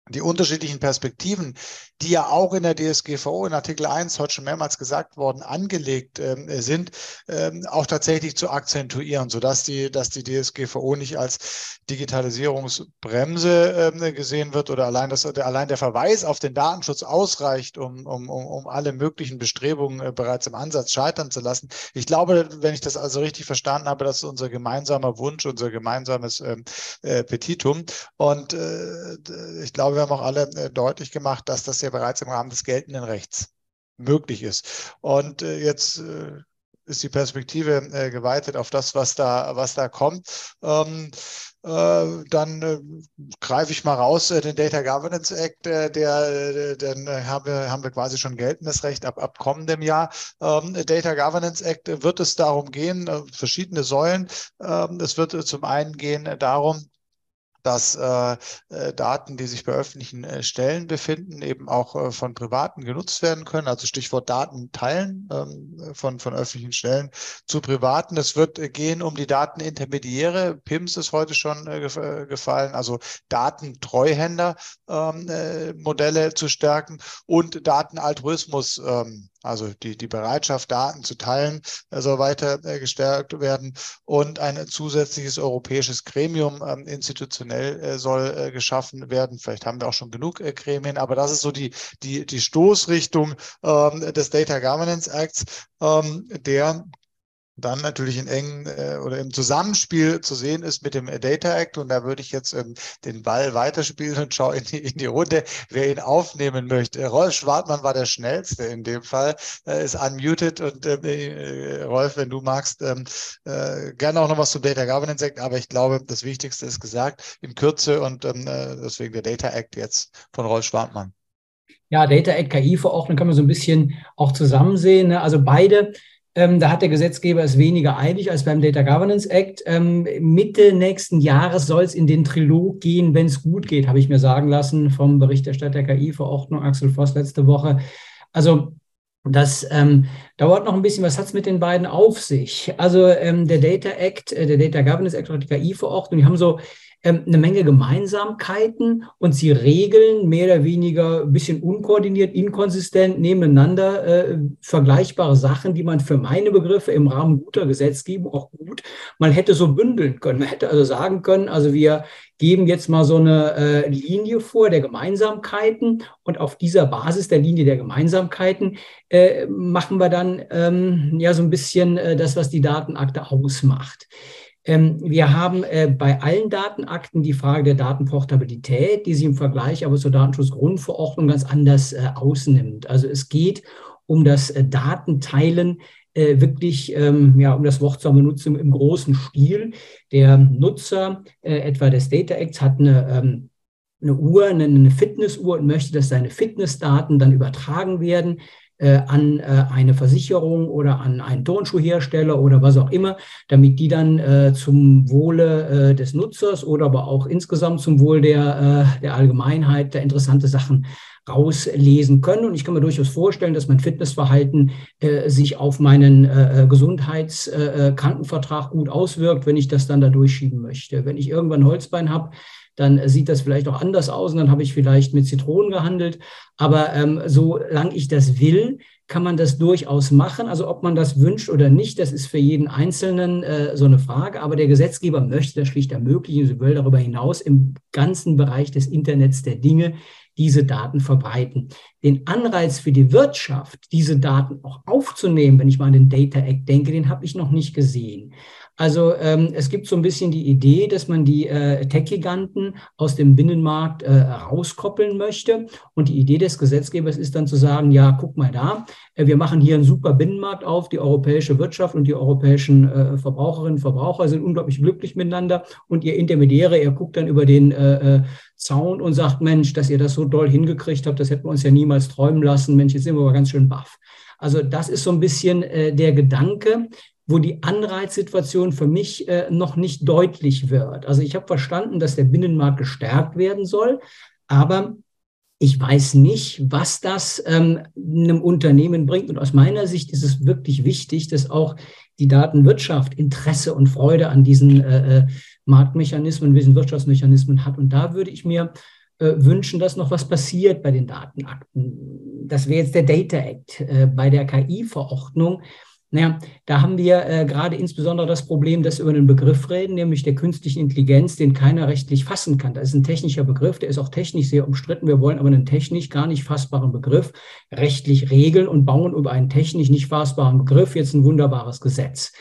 die unterschiedlichen Perspektiven, die ja auch in der DSGVO in Artikel 1 heute schon mehrmals gesagt worden, angelegt ähm, sind, ähm, auch tatsächlich zu akzentuieren, sodass die, dass die DSGVO nicht als Digitalisierungsbremse ähm, gesehen wird oder allein, das, allein der Verweis auf den Datenschutz ausreicht, um, um, um alle möglichen Bestrebungen äh, bereits im Ansatz scheitern zu lassen. Ich glaube, wenn ich das also richtig verstanden habe, das ist unser gemeinsamer Wunsch, unser gemeinsames ähm, äh, Petitum. Und äh, ich glaube, wir haben auch alle äh, deutlich gemacht, dass das ja bereits im Rahmen des geltenden Rechts möglich ist. Und äh, jetzt äh, ist die Perspektive geweitet auf das, was da, was da kommt. Ähm, äh, dann greife ich mal raus den Data Governance Act, der, dann haben wir, haben wir quasi schon geltendes Recht ab, ab kommendem Jahr. Ähm, Data Governance Act wird es darum gehen, verschiedene Säulen. Ähm, es wird zum einen gehen darum, dass äh, äh, Daten, die sich bei öffentlichen äh, Stellen befinden, eben auch äh, von Privaten genutzt werden können. Also Stichwort Daten teilen ähm, von, von öffentlichen Stellen zu Privaten. Es wird äh, gehen um die Datenintermediäre. PIMS ist heute schon äh, gefallen, also Datentreuhänder ähm, Modelle zu stärken und Datenaltruismus ähm, also die, die Bereitschaft, Daten zu teilen, äh, soll weiter äh, gestärkt werden. Und ein zusätzliches europäisches Gremium ähm, institutionell äh, soll geschaffen werden. Vielleicht haben wir auch schon genug Gremien, aber das ist so die, die, die Stoßrichtung ähm, des Data Governance Acts, ähm, der dann natürlich in engen äh, oder im Zusammenspiel zu sehen ist mit dem Data Act. Und da würde ich jetzt ähm, den Ball weiterspielen und schaue in die, in die Runde, wer ihn aufnehmen möchte. Rolf Schwartmann war der schnellste in dem Fall, äh, ist unmuted. Und ähm, äh, Rolf, wenn du magst, ähm, äh, gerne auch noch was zum Data Governance Act. Aber ich glaube, das Wichtigste ist gesagt in Kürze und ähm, äh, deswegen der Data Act jetzt von Rolf Schwartmann. Ja, Data Act, KI-Verordnung kann man so ein bisschen auch zusammen sehen. Ne? Also beide ähm, da hat der Gesetzgeber es weniger eilig als beim Data Governance Act. Ähm, Mitte nächsten Jahres soll es in den Trilog gehen, wenn es gut geht, habe ich mir sagen lassen vom Berichterstatter KI-Verordnung Axel Voss letzte Woche. Also das ähm, dauert noch ein bisschen. Was hat es mit den beiden auf sich? Also ähm, der Data Act, äh, der Data Governance Act und die KI-Verordnung, die haben so eine Menge Gemeinsamkeiten und sie regeln mehr oder weniger ein bisschen unkoordiniert, inkonsistent nebeneinander äh, vergleichbare Sachen, die man für meine Begriffe im Rahmen guter Gesetzgebung auch gut mal hätte so bündeln können. Man hätte also sagen können, also wir geben jetzt mal so eine äh, Linie vor der Gemeinsamkeiten und auf dieser Basis der Linie der Gemeinsamkeiten äh, machen wir dann ähm, ja so ein bisschen äh, das, was die Datenakte ausmacht. Ähm, wir haben äh, bei allen Datenakten die Frage der Datenportabilität, die sich im Vergleich aber zur Datenschutzgrundverordnung ganz anders äh, ausnimmt. Also es geht um das äh, Datenteilen wirklich ähm, ja, um das Wort zu benutzen, im großen Stil. Der Nutzer etwa des Data Acts hat eine, ähm, eine Uhr, eine Fitnessuhr und möchte, dass seine Fitnessdaten dann übertragen werden äh, an äh, eine Versicherung oder an einen Turnschuhhersteller oder was auch immer, damit die dann äh, zum Wohle äh, des Nutzers oder aber auch insgesamt zum Wohl der, äh, der Allgemeinheit der interessante Sachen rauslesen können. Und ich kann mir durchaus vorstellen, dass mein Fitnessverhalten äh, sich auf meinen äh, äh Gesundheitskrankenvertrag äh, gut auswirkt, wenn ich das dann da durchschieben möchte. Wenn ich irgendwann Holzbein habe, dann sieht das vielleicht auch anders aus und dann habe ich vielleicht mit Zitronen gehandelt. Aber ähm, solange ich das will, kann man das durchaus machen. Also ob man das wünscht oder nicht, das ist für jeden Einzelnen äh, so eine Frage. Aber der Gesetzgeber möchte das schlicht ermöglichen. Sie will darüber hinaus im ganzen Bereich des Internets der Dinge diese Daten verbreiten. Den Anreiz für die Wirtschaft, diese Daten auch aufzunehmen, wenn ich mal an den Data Act denke, den habe ich noch nicht gesehen. Also ähm, es gibt so ein bisschen die Idee, dass man die äh, Tech-Giganten aus dem Binnenmarkt äh, rauskoppeln möchte. Und die Idee des Gesetzgebers ist dann zu sagen, ja, guck mal da, äh, wir machen hier einen super Binnenmarkt auf, die europäische Wirtschaft und die europäischen äh, Verbraucherinnen und Verbraucher sind unglaublich glücklich miteinander. Und ihr Intermediäre, ihr guckt dann über den äh, äh, Zaun und sagt, Mensch, dass ihr das so doll hingekriegt habt, das hätten wir uns ja niemals träumen lassen. Mensch, jetzt sind wir aber ganz schön baff. Also das ist so ein bisschen äh, der Gedanke, wo die Anreizsituation für mich äh, noch nicht deutlich wird. Also ich habe verstanden, dass der Binnenmarkt gestärkt werden soll, aber ich weiß nicht, was das ähm, einem Unternehmen bringt. Und aus meiner Sicht ist es wirklich wichtig, dass auch die Datenwirtschaft Interesse und Freude an diesen äh, äh Marktmechanismen, diesen Wirtschaftsmechanismen hat. Und da würde ich mir äh, wünschen, dass noch was passiert bei den Datenakten. Das wäre jetzt der Data Act. Äh, bei der KI-Verordnung naja, da haben wir äh, gerade insbesondere das Problem, dass wir über einen Begriff reden, nämlich der künstlichen Intelligenz, den keiner rechtlich fassen kann. Das ist ein technischer Begriff, der ist auch technisch sehr umstritten. Wir wollen aber einen technisch gar nicht fassbaren Begriff rechtlich regeln und bauen über einen technisch nicht fassbaren Begriff jetzt ein wunderbares Gesetz.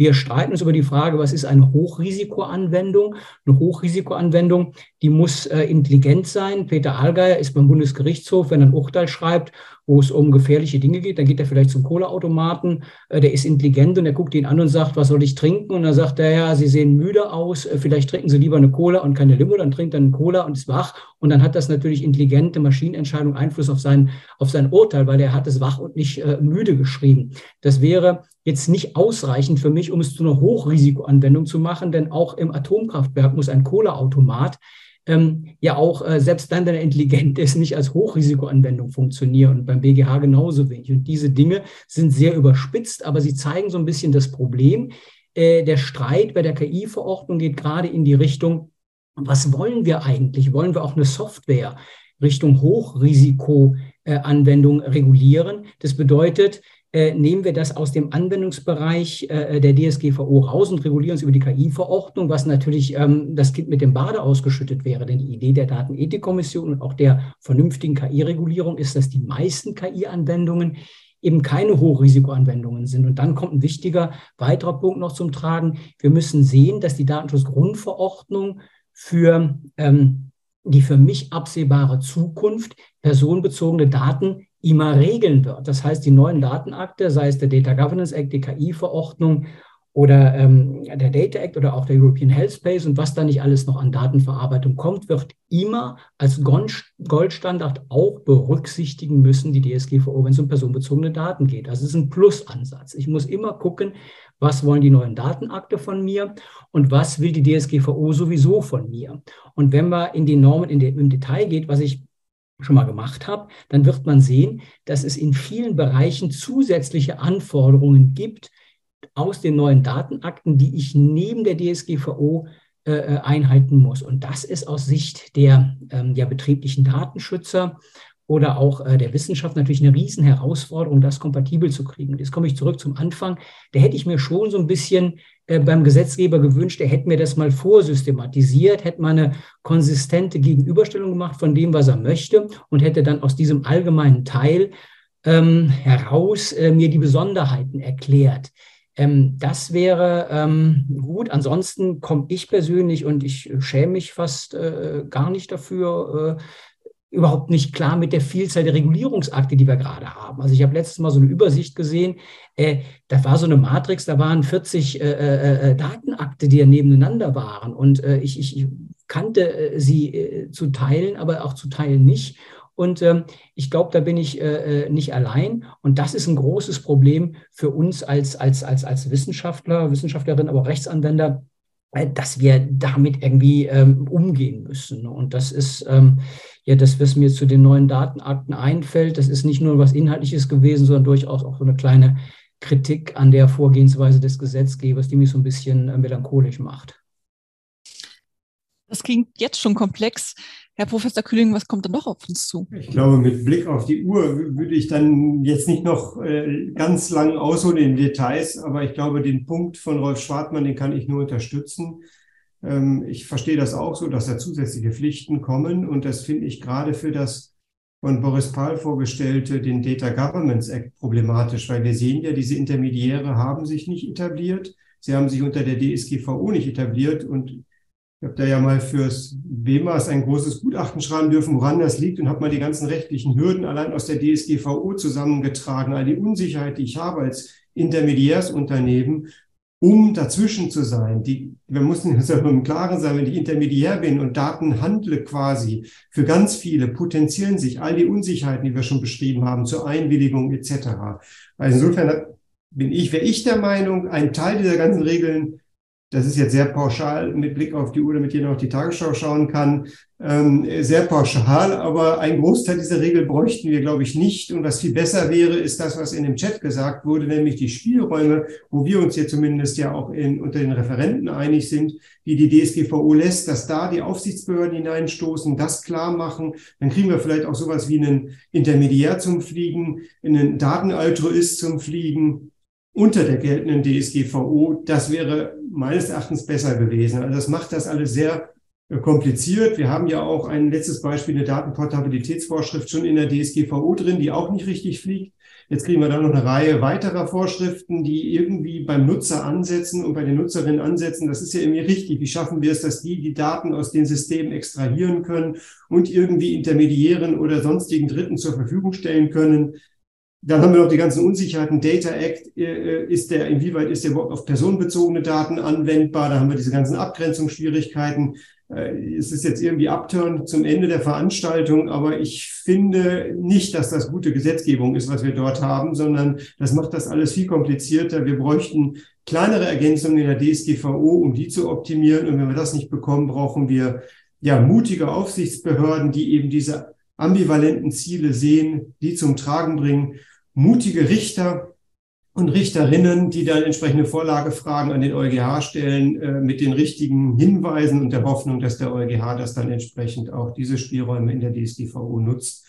Wir streiten uns über die Frage, was ist eine Hochrisikoanwendung? Eine Hochrisikoanwendung, die muss äh, intelligent sein. Peter Allgeier ist beim Bundesgerichtshof, wenn er ein Urteil schreibt, wo es um gefährliche Dinge geht, dann geht er vielleicht zum Kohleautomaten, äh, der ist intelligent und er guckt ihn an und sagt, was soll ich trinken? Und dann sagt er, ja, Sie sehen müde aus, äh, vielleicht trinken Sie lieber eine Cola und keine Limo, dann trinkt er eine Cola und ist wach. Und dann hat das natürlich intelligente Maschinenentscheidung Einfluss auf sein, auf sein Urteil, weil er hat es wach und nicht äh, müde geschrieben. Das wäre jetzt nicht ausreichend für mich, um es zu einer Hochrisikoanwendung zu machen, denn auch im Atomkraftwerk muss ein Kohleautomat ähm, ja auch, äh, selbst dann, wenn er intelligent ist, nicht als Hochrisikoanwendung funktionieren und beim BGH genauso wenig. Und diese Dinge sind sehr überspitzt, aber sie zeigen so ein bisschen das Problem. Äh, der Streit bei der KI-Verordnung geht gerade in die Richtung, was wollen wir eigentlich? Wollen wir auch eine Software Richtung Hochrisikoanwendung regulieren? Das bedeutet, äh, nehmen wir das aus dem Anwendungsbereich äh, der DSGVO raus und regulieren es über die KI-Verordnung, was natürlich ähm, das Kind mit dem Bade ausgeschüttet wäre. Denn die Idee der Datenethikkommission und auch der vernünftigen KI-Regulierung ist, dass die meisten KI-Anwendungen eben keine Hochrisikoanwendungen sind. Und dann kommt ein wichtiger weiterer Punkt noch zum Tragen. Wir müssen sehen, dass die Datenschutzgrundverordnung für ähm, die für mich absehbare Zukunft personenbezogene Daten immer regeln wird. Das heißt, die neuen Datenakte, sei es der Data Governance Act, die KI-Verordnung oder ähm, der Data Act oder auch der European Health Space und was da nicht alles noch an Datenverarbeitung kommt, wird immer als Goldstandard auch berücksichtigen müssen, die DSGVO, wenn es um personenbezogene Daten geht. Das ist ein Plusansatz. Ich muss immer gucken, was wollen die neuen Datenakte von mir und was will die DSGVO sowieso von mir. Und wenn man in die Normen in den, im Detail geht, was ich schon mal gemacht habe, dann wird man sehen, dass es in vielen Bereichen zusätzliche Anforderungen gibt aus den neuen Datenakten, die ich neben der DSGVO äh, einhalten muss. Und das ist aus Sicht der, ähm, der betrieblichen Datenschützer oder auch äh, der Wissenschaft natürlich eine Riesenherausforderung, das kompatibel zu kriegen. Jetzt komme ich zurück zum Anfang. Da hätte ich mir schon so ein bisschen äh, beim Gesetzgeber gewünscht, er hätte mir das mal vorsystematisiert, hätte mal eine konsistente Gegenüberstellung gemacht von dem, was er möchte und hätte dann aus diesem allgemeinen Teil ähm, heraus äh, mir die Besonderheiten erklärt. Ähm, das wäre ähm, gut. Ansonsten komme ich persönlich und ich schäme mich fast äh, gar nicht dafür, äh, überhaupt nicht klar mit der Vielzahl der Regulierungsakte, die wir gerade haben. Also ich habe letztes Mal so eine Übersicht gesehen, äh, da war so eine Matrix, da waren 40 äh, äh, äh, Datenakte, die ja nebeneinander waren. Und äh, ich, ich, kannte äh, sie zu teilen, aber auch zu teilen nicht. Und ähm, ich glaube, da bin ich äh, nicht allein. Und das ist ein großes Problem für uns als, als, als, als Wissenschaftler, Wissenschaftlerin, aber auch Rechtsanwender, äh, dass wir damit irgendwie ähm, umgehen müssen. Und das ist ähm, ja das, was mir zu den neuen Datenakten einfällt. Das ist nicht nur was Inhaltliches gewesen, sondern durchaus auch so eine kleine Kritik an der Vorgehensweise des Gesetzgebers, die mich so ein bisschen äh, melancholisch macht. Das klingt jetzt schon komplex. Herr Professor Kühling, was kommt da noch auf uns zu? Ich glaube, mit Blick auf die Uhr würde ich dann jetzt nicht noch äh, ganz lang ausholen in Details, aber ich glaube, den Punkt von Rolf Schwartmann, den kann ich nur unterstützen. Ähm, ich verstehe das auch so, dass da zusätzliche Pflichten kommen. Und das finde ich gerade für das von Boris Pahl vorgestellte, den Data Governance Act problematisch, weil wir sehen ja, diese Intermediäre haben sich nicht etabliert. Sie haben sich unter der DSGVO nicht etabliert. Und ich habe da ja mal fürs BEMAS ein großes Gutachten schreiben dürfen, woran das liegt und habe mal die ganzen rechtlichen Hürden allein aus der DSGVO zusammengetragen, all die Unsicherheit, die ich habe als Intermediärsunternehmen, um dazwischen zu sein. Die, wir müssen uns ja im Klaren sein, wenn ich Intermediär bin und Daten handle quasi für ganz viele, potenzieren sich all die Unsicherheiten, die wir schon beschrieben haben, zur Einwilligung etc. Also insofern bin ich, wäre ich der Meinung, ein Teil dieser ganzen Regeln das ist jetzt sehr pauschal mit Blick auf die Uhr, damit jeder noch die Tagesschau schauen kann, ähm, sehr pauschal, aber ein Großteil dieser Regel bräuchten wir, glaube ich, nicht. Und was viel besser wäre, ist das, was in dem Chat gesagt wurde, nämlich die Spielräume, wo wir uns hier zumindest ja auch in, unter den Referenten einig sind, die die DSGVO lässt, dass da die Aufsichtsbehörden hineinstoßen, das klar machen. Dann kriegen wir vielleicht auch sowas wie einen Intermediär zum Fliegen, einen Datenaltruist zum Fliegen unter der geltenden DSGVO. Das wäre meines Erachtens besser gewesen. Also das macht das alles sehr äh, kompliziert. Wir haben ja auch ein letztes Beispiel, eine Datenportabilitätsvorschrift schon in der DSGVO drin, die auch nicht richtig fliegt. Jetzt kriegen wir dann noch eine Reihe weiterer Vorschriften, die irgendwie beim Nutzer ansetzen und bei den Nutzerinnen ansetzen. Das ist ja irgendwie richtig. Wie schaffen wir es, dass die die Daten aus den Systemen extrahieren können und irgendwie Intermediären oder sonstigen Dritten zur Verfügung stellen können? Dann haben wir noch die ganzen Unsicherheiten. Data Act, äh, ist der, inwieweit ist der überhaupt auf personenbezogene Daten anwendbar? Da haben wir diese ganzen Abgrenzungsschwierigkeiten. Äh, es ist jetzt irgendwie Upturn zum Ende der Veranstaltung, aber ich finde nicht, dass das gute Gesetzgebung ist, was wir dort haben, sondern das macht das alles viel komplizierter. Wir bräuchten kleinere Ergänzungen in der DSGVO, um die zu optimieren. Und wenn wir das nicht bekommen, brauchen wir ja mutige Aufsichtsbehörden, die eben diese ambivalenten Ziele sehen, die zum Tragen bringen mutige Richter und Richterinnen, die dann entsprechende Vorlagefragen an den EuGH stellen, äh, mit den richtigen Hinweisen und der Hoffnung, dass der EuGH das dann entsprechend auch diese Spielräume in der DSGVO nutzt.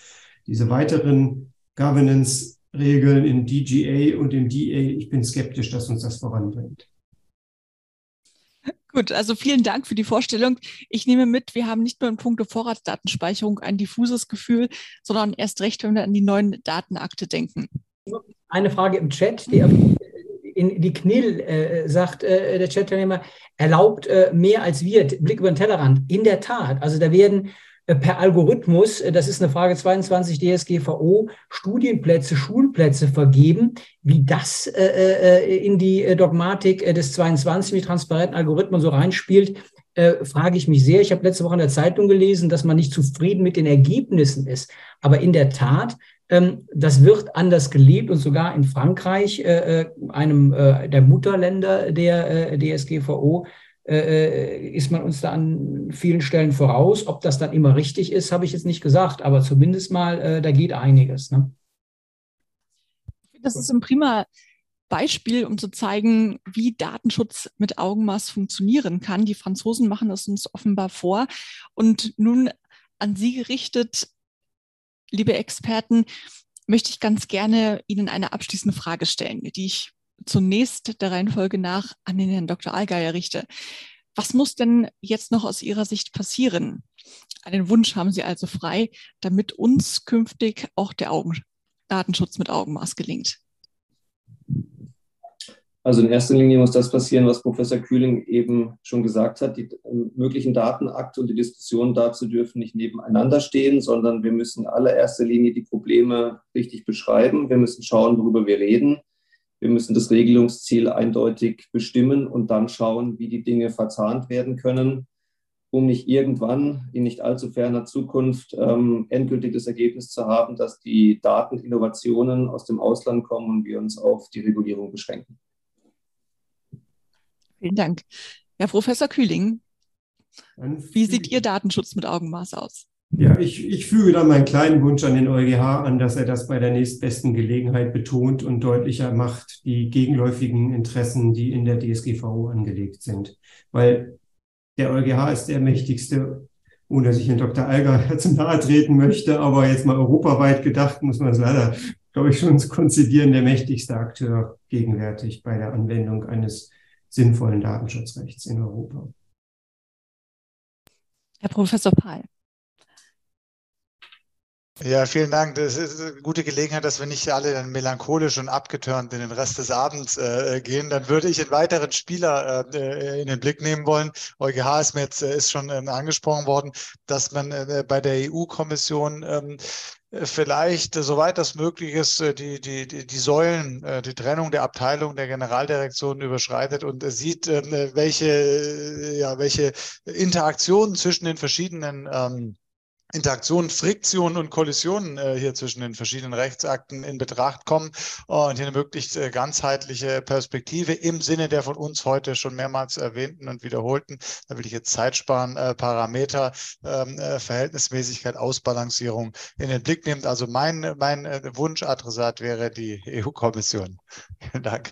Diese weiteren Governance-Regeln in DGA und im DA, ich bin skeptisch, dass uns das voranbringt. Gut, also vielen Dank für die Vorstellung. Ich nehme mit, wir haben nicht nur in puncto Vorratsdatenspeicherung ein diffuses Gefühl, sondern erst recht, wenn wir an die neuen Datenakte denken. Eine Frage im Chat, die in die KNIL äh, sagt äh, der Chatteilnehmer, erlaubt äh, mehr als wir, Blick über den Tellerrand. In der Tat, also da werden per Algorithmus, äh, das ist eine Frage 22 DSGVO, Studienplätze, Schulplätze vergeben. Wie das äh, in die Dogmatik des 22 mit transparenten Algorithmen so reinspielt, äh, frage ich mich sehr. Ich habe letzte Woche in der Zeitung gelesen, dass man nicht zufrieden mit den Ergebnissen ist. Aber in der Tat, ähm, das wird anders gelebt und sogar in Frankreich, äh, einem äh, der Mutterländer der DSGVO, äh, äh, ist man uns da an vielen Stellen voraus. Ob das dann immer richtig ist, habe ich jetzt nicht gesagt, aber zumindest mal, äh, da geht einiges. Ne? Das ist ein prima Beispiel, um zu zeigen, wie Datenschutz mit Augenmaß funktionieren kann. Die Franzosen machen es uns offenbar vor. Und nun an Sie gerichtet, liebe Experten, möchte ich ganz gerne Ihnen eine abschließende Frage stellen, die ich zunächst der Reihenfolge nach an den Herrn Dr. Allgeier richte. Was muss denn jetzt noch aus Ihrer Sicht passieren? Einen Wunsch haben Sie also frei, damit uns künftig auch der Augen Datenschutz mit Augenmaß gelingt. Also in erster Linie muss das passieren, was Professor Kühling eben schon gesagt hat. Die möglichen Datenakte und die Diskussionen dazu dürfen nicht nebeneinander stehen, sondern wir müssen in allererster Linie die Probleme richtig beschreiben. Wir müssen schauen, worüber wir reden. Wir müssen das Regelungsziel eindeutig bestimmen und dann schauen, wie die Dinge verzahnt werden können, um nicht irgendwann in nicht allzu ferner Zukunft ähm, endgültig das Ergebnis zu haben, dass die Dateninnovationen aus dem Ausland kommen und wir uns auf die Regulierung beschränken. Vielen Dank. Herr Professor Kühling, wie sieht Ihr Datenschutz mit Augenmaß aus? Ja, ich, ich füge da meinen kleinen Wunsch an den EuGH an, dass er das bei der nächstbesten Gelegenheit betont und deutlicher macht, die gegenläufigen Interessen, die in der DSGVO angelegt sind. Weil der EuGH ist der mächtigste, ohne dass ich Herrn Dr. Alger [laughs] zu nahe treten möchte, aber jetzt mal europaweit gedacht, muss man es leider, glaube ich, schon konzidieren, der mächtigste Akteur gegenwärtig bei der Anwendung eines sinnvollen Datenschutzrechts in Europa. Herr Professor Pahl. Ja, vielen Dank. Das ist eine gute Gelegenheit, dass wir nicht alle dann melancholisch und abgeturnt in den Rest des Abends äh, gehen. Dann würde ich einen weiteren Spieler äh, in den Blick nehmen wollen. EuGH ist mir jetzt äh, ist schon ähm, angesprochen worden, dass man äh, bei der EU-Kommission ähm, vielleicht, äh, soweit das möglich ist, äh, die, die, die, die Säulen, die Trennung der Abteilung der Generaldirektion überschreitet und sieht, ähm, welche, ja, welche Interaktionen zwischen den verschiedenen ähm, Interaktionen, Friktionen und Kollisionen äh, hier zwischen den verschiedenen Rechtsakten in Betracht kommen und hier eine möglichst äh, ganzheitliche Perspektive im Sinne der von uns heute schon mehrmals erwähnten und wiederholten, da will ich jetzt Zeit sparen, äh, Parameter, ähm, äh, Verhältnismäßigkeit, Ausbalancierung in den Blick nimmt. Also mein, mein äh, Wunschadressat wäre die EU-Kommission. [laughs] Vielen Dank.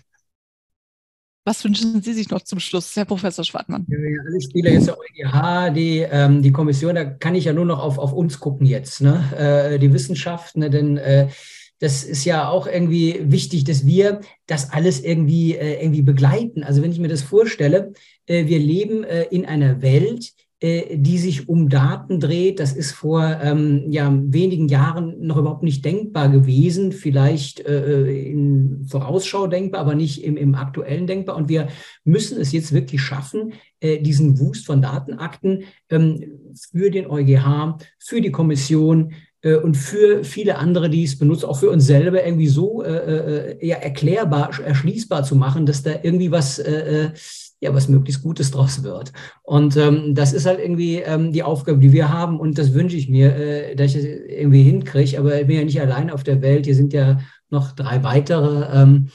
Was wünschen Sie sich noch zum Schluss, Herr Professor Schwartmann? Ja, alle Spieler jetzt der EuGH, die, ähm, die Kommission, da kann ich ja nur noch auf, auf uns gucken jetzt, ne? Äh, die Wissenschaft, ne? denn äh, das ist ja auch irgendwie wichtig, dass wir das alles irgendwie, äh, irgendwie begleiten. Also wenn ich mir das vorstelle, äh, wir leben äh, in einer Welt, die sich um Daten dreht. Das ist vor ähm, ja, wenigen Jahren noch überhaupt nicht denkbar gewesen, vielleicht äh, in Vorausschau denkbar, aber nicht im, im aktuellen denkbar. Und wir müssen es jetzt wirklich schaffen, äh, diesen Wust von Datenakten ähm, für den EuGH, für die Kommission, äh, und für viele andere, die es benutzen, auch für uns selber irgendwie so äh, äh, ja, erklärbar, erschließbar zu machen, dass da irgendwie was äh, ja was möglichst Gutes draus wird. Und ähm, das ist halt irgendwie ähm, die Aufgabe, die wir haben. Und das wünsche ich mir, äh, dass ich das irgendwie hinkriege. Aber ich bin ja nicht allein auf der Welt. Hier sind ja noch drei weitere. Ähm,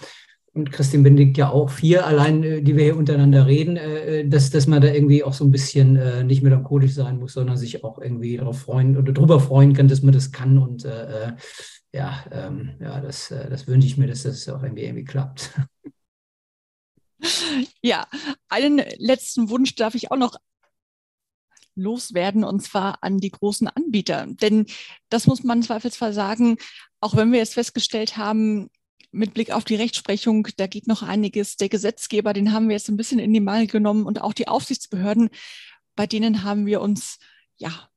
und Christine Benedikt ja auch vier allein, äh, die wir hier untereinander reden, äh, äh, dass, dass man da irgendwie auch so ein bisschen äh, nicht melancholisch sein muss, sondern sich auch irgendwie darauf freuen oder darüber freuen kann, dass man das kann. Und äh, ja, ähm, ja, das, das wünsche ich mir, dass das auch irgendwie, irgendwie klappt. [laughs] Ja, einen letzten Wunsch darf ich auch noch loswerden und zwar an die großen Anbieter. Denn das muss man zweifelsfall sagen, auch wenn wir jetzt festgestellt haben, mit Blick auf die Rechtsprechung, da geht noch einiges. Der Gesetzgeber, den haben wir jetzt ein bisschen in die Mangel genommen und auch die Aufsichtsbehörden, bei denen haben wir uns ja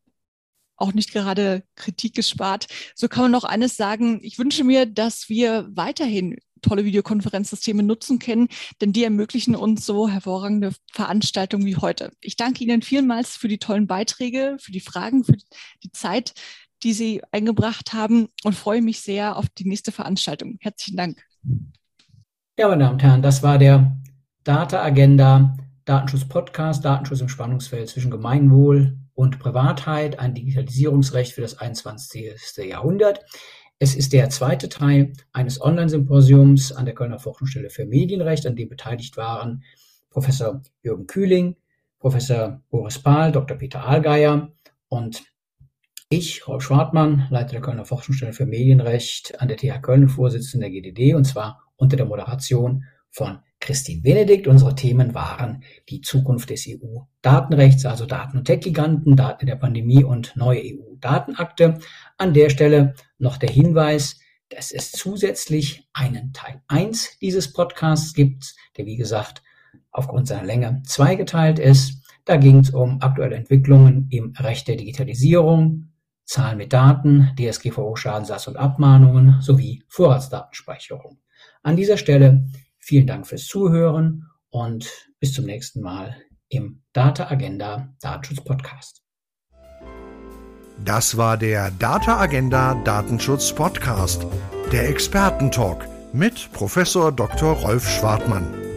auch nicht gerade Kritik gespart. So kann man noch eines sagen. Ich wünsche mir, dass wir weiterhin tolle Videokonferenzsysteme nutzen können, denn die ermöglichen uns so hervorragende Veranstaltungen wie heute. Ich danke Ihnen vielmals für die tollen Beiträge, für die Fragen, für die Zeit, die Sie eingebracht haben und freue mich sehr auf die nächste Veranstaltung. Herzlichen Dank. Ja, meine Damen und Herren, das war der Data Agenda Datenschutz Podcast, Datenschutz im Spannungsfeld zwischen Gemeinwohl und Privatheit, ein Digitalisierungsrecht für das 21. Jahrhundert. Es ist der zweite Teil eines Online-Symposiums an der Kölner Forschungsstelle für Medienrecht, an dem beteiligt waren Professor Jürgen Kühling, Professor Boris Pahl, Dr. Peter Ahlgeier und ich, Rolf Schwartmann, Leiter der Kölner Forschungsstelle für Medienrecht an der TH Köln, Vorsitzender der GDD, und zwar unter der Moderation von Christine Benedikt. Unsere Themen waren die Zukunft des EU-Datenrechts, also Daten- und Tech-Giganten, Daten der Pandemie und neue EU-Datenakte. An der Stelle noch der Hinweis, dass es zusätzlich einen Teil 1 dieses Podcasts gibt, der wie gesagt aufgrund seiner Länge zweigeteilt ist. Da ging es um aktuelle Entwicklungen im Recht der Digitalisierung, Zahlen mit Daten, DSGVO-Schadensersatz und Abmahnungen sowie Vorratsdatenspeicherung. An dieser Stelle vielen Dank fürs Zuhören und bis zum nächsten Mal im Data Agenda Datenschutz Podcast. Das war der Data Agenda Datenschutz Podcast, der Expertentalk mit Professor Dr. Rolf Schwartmann.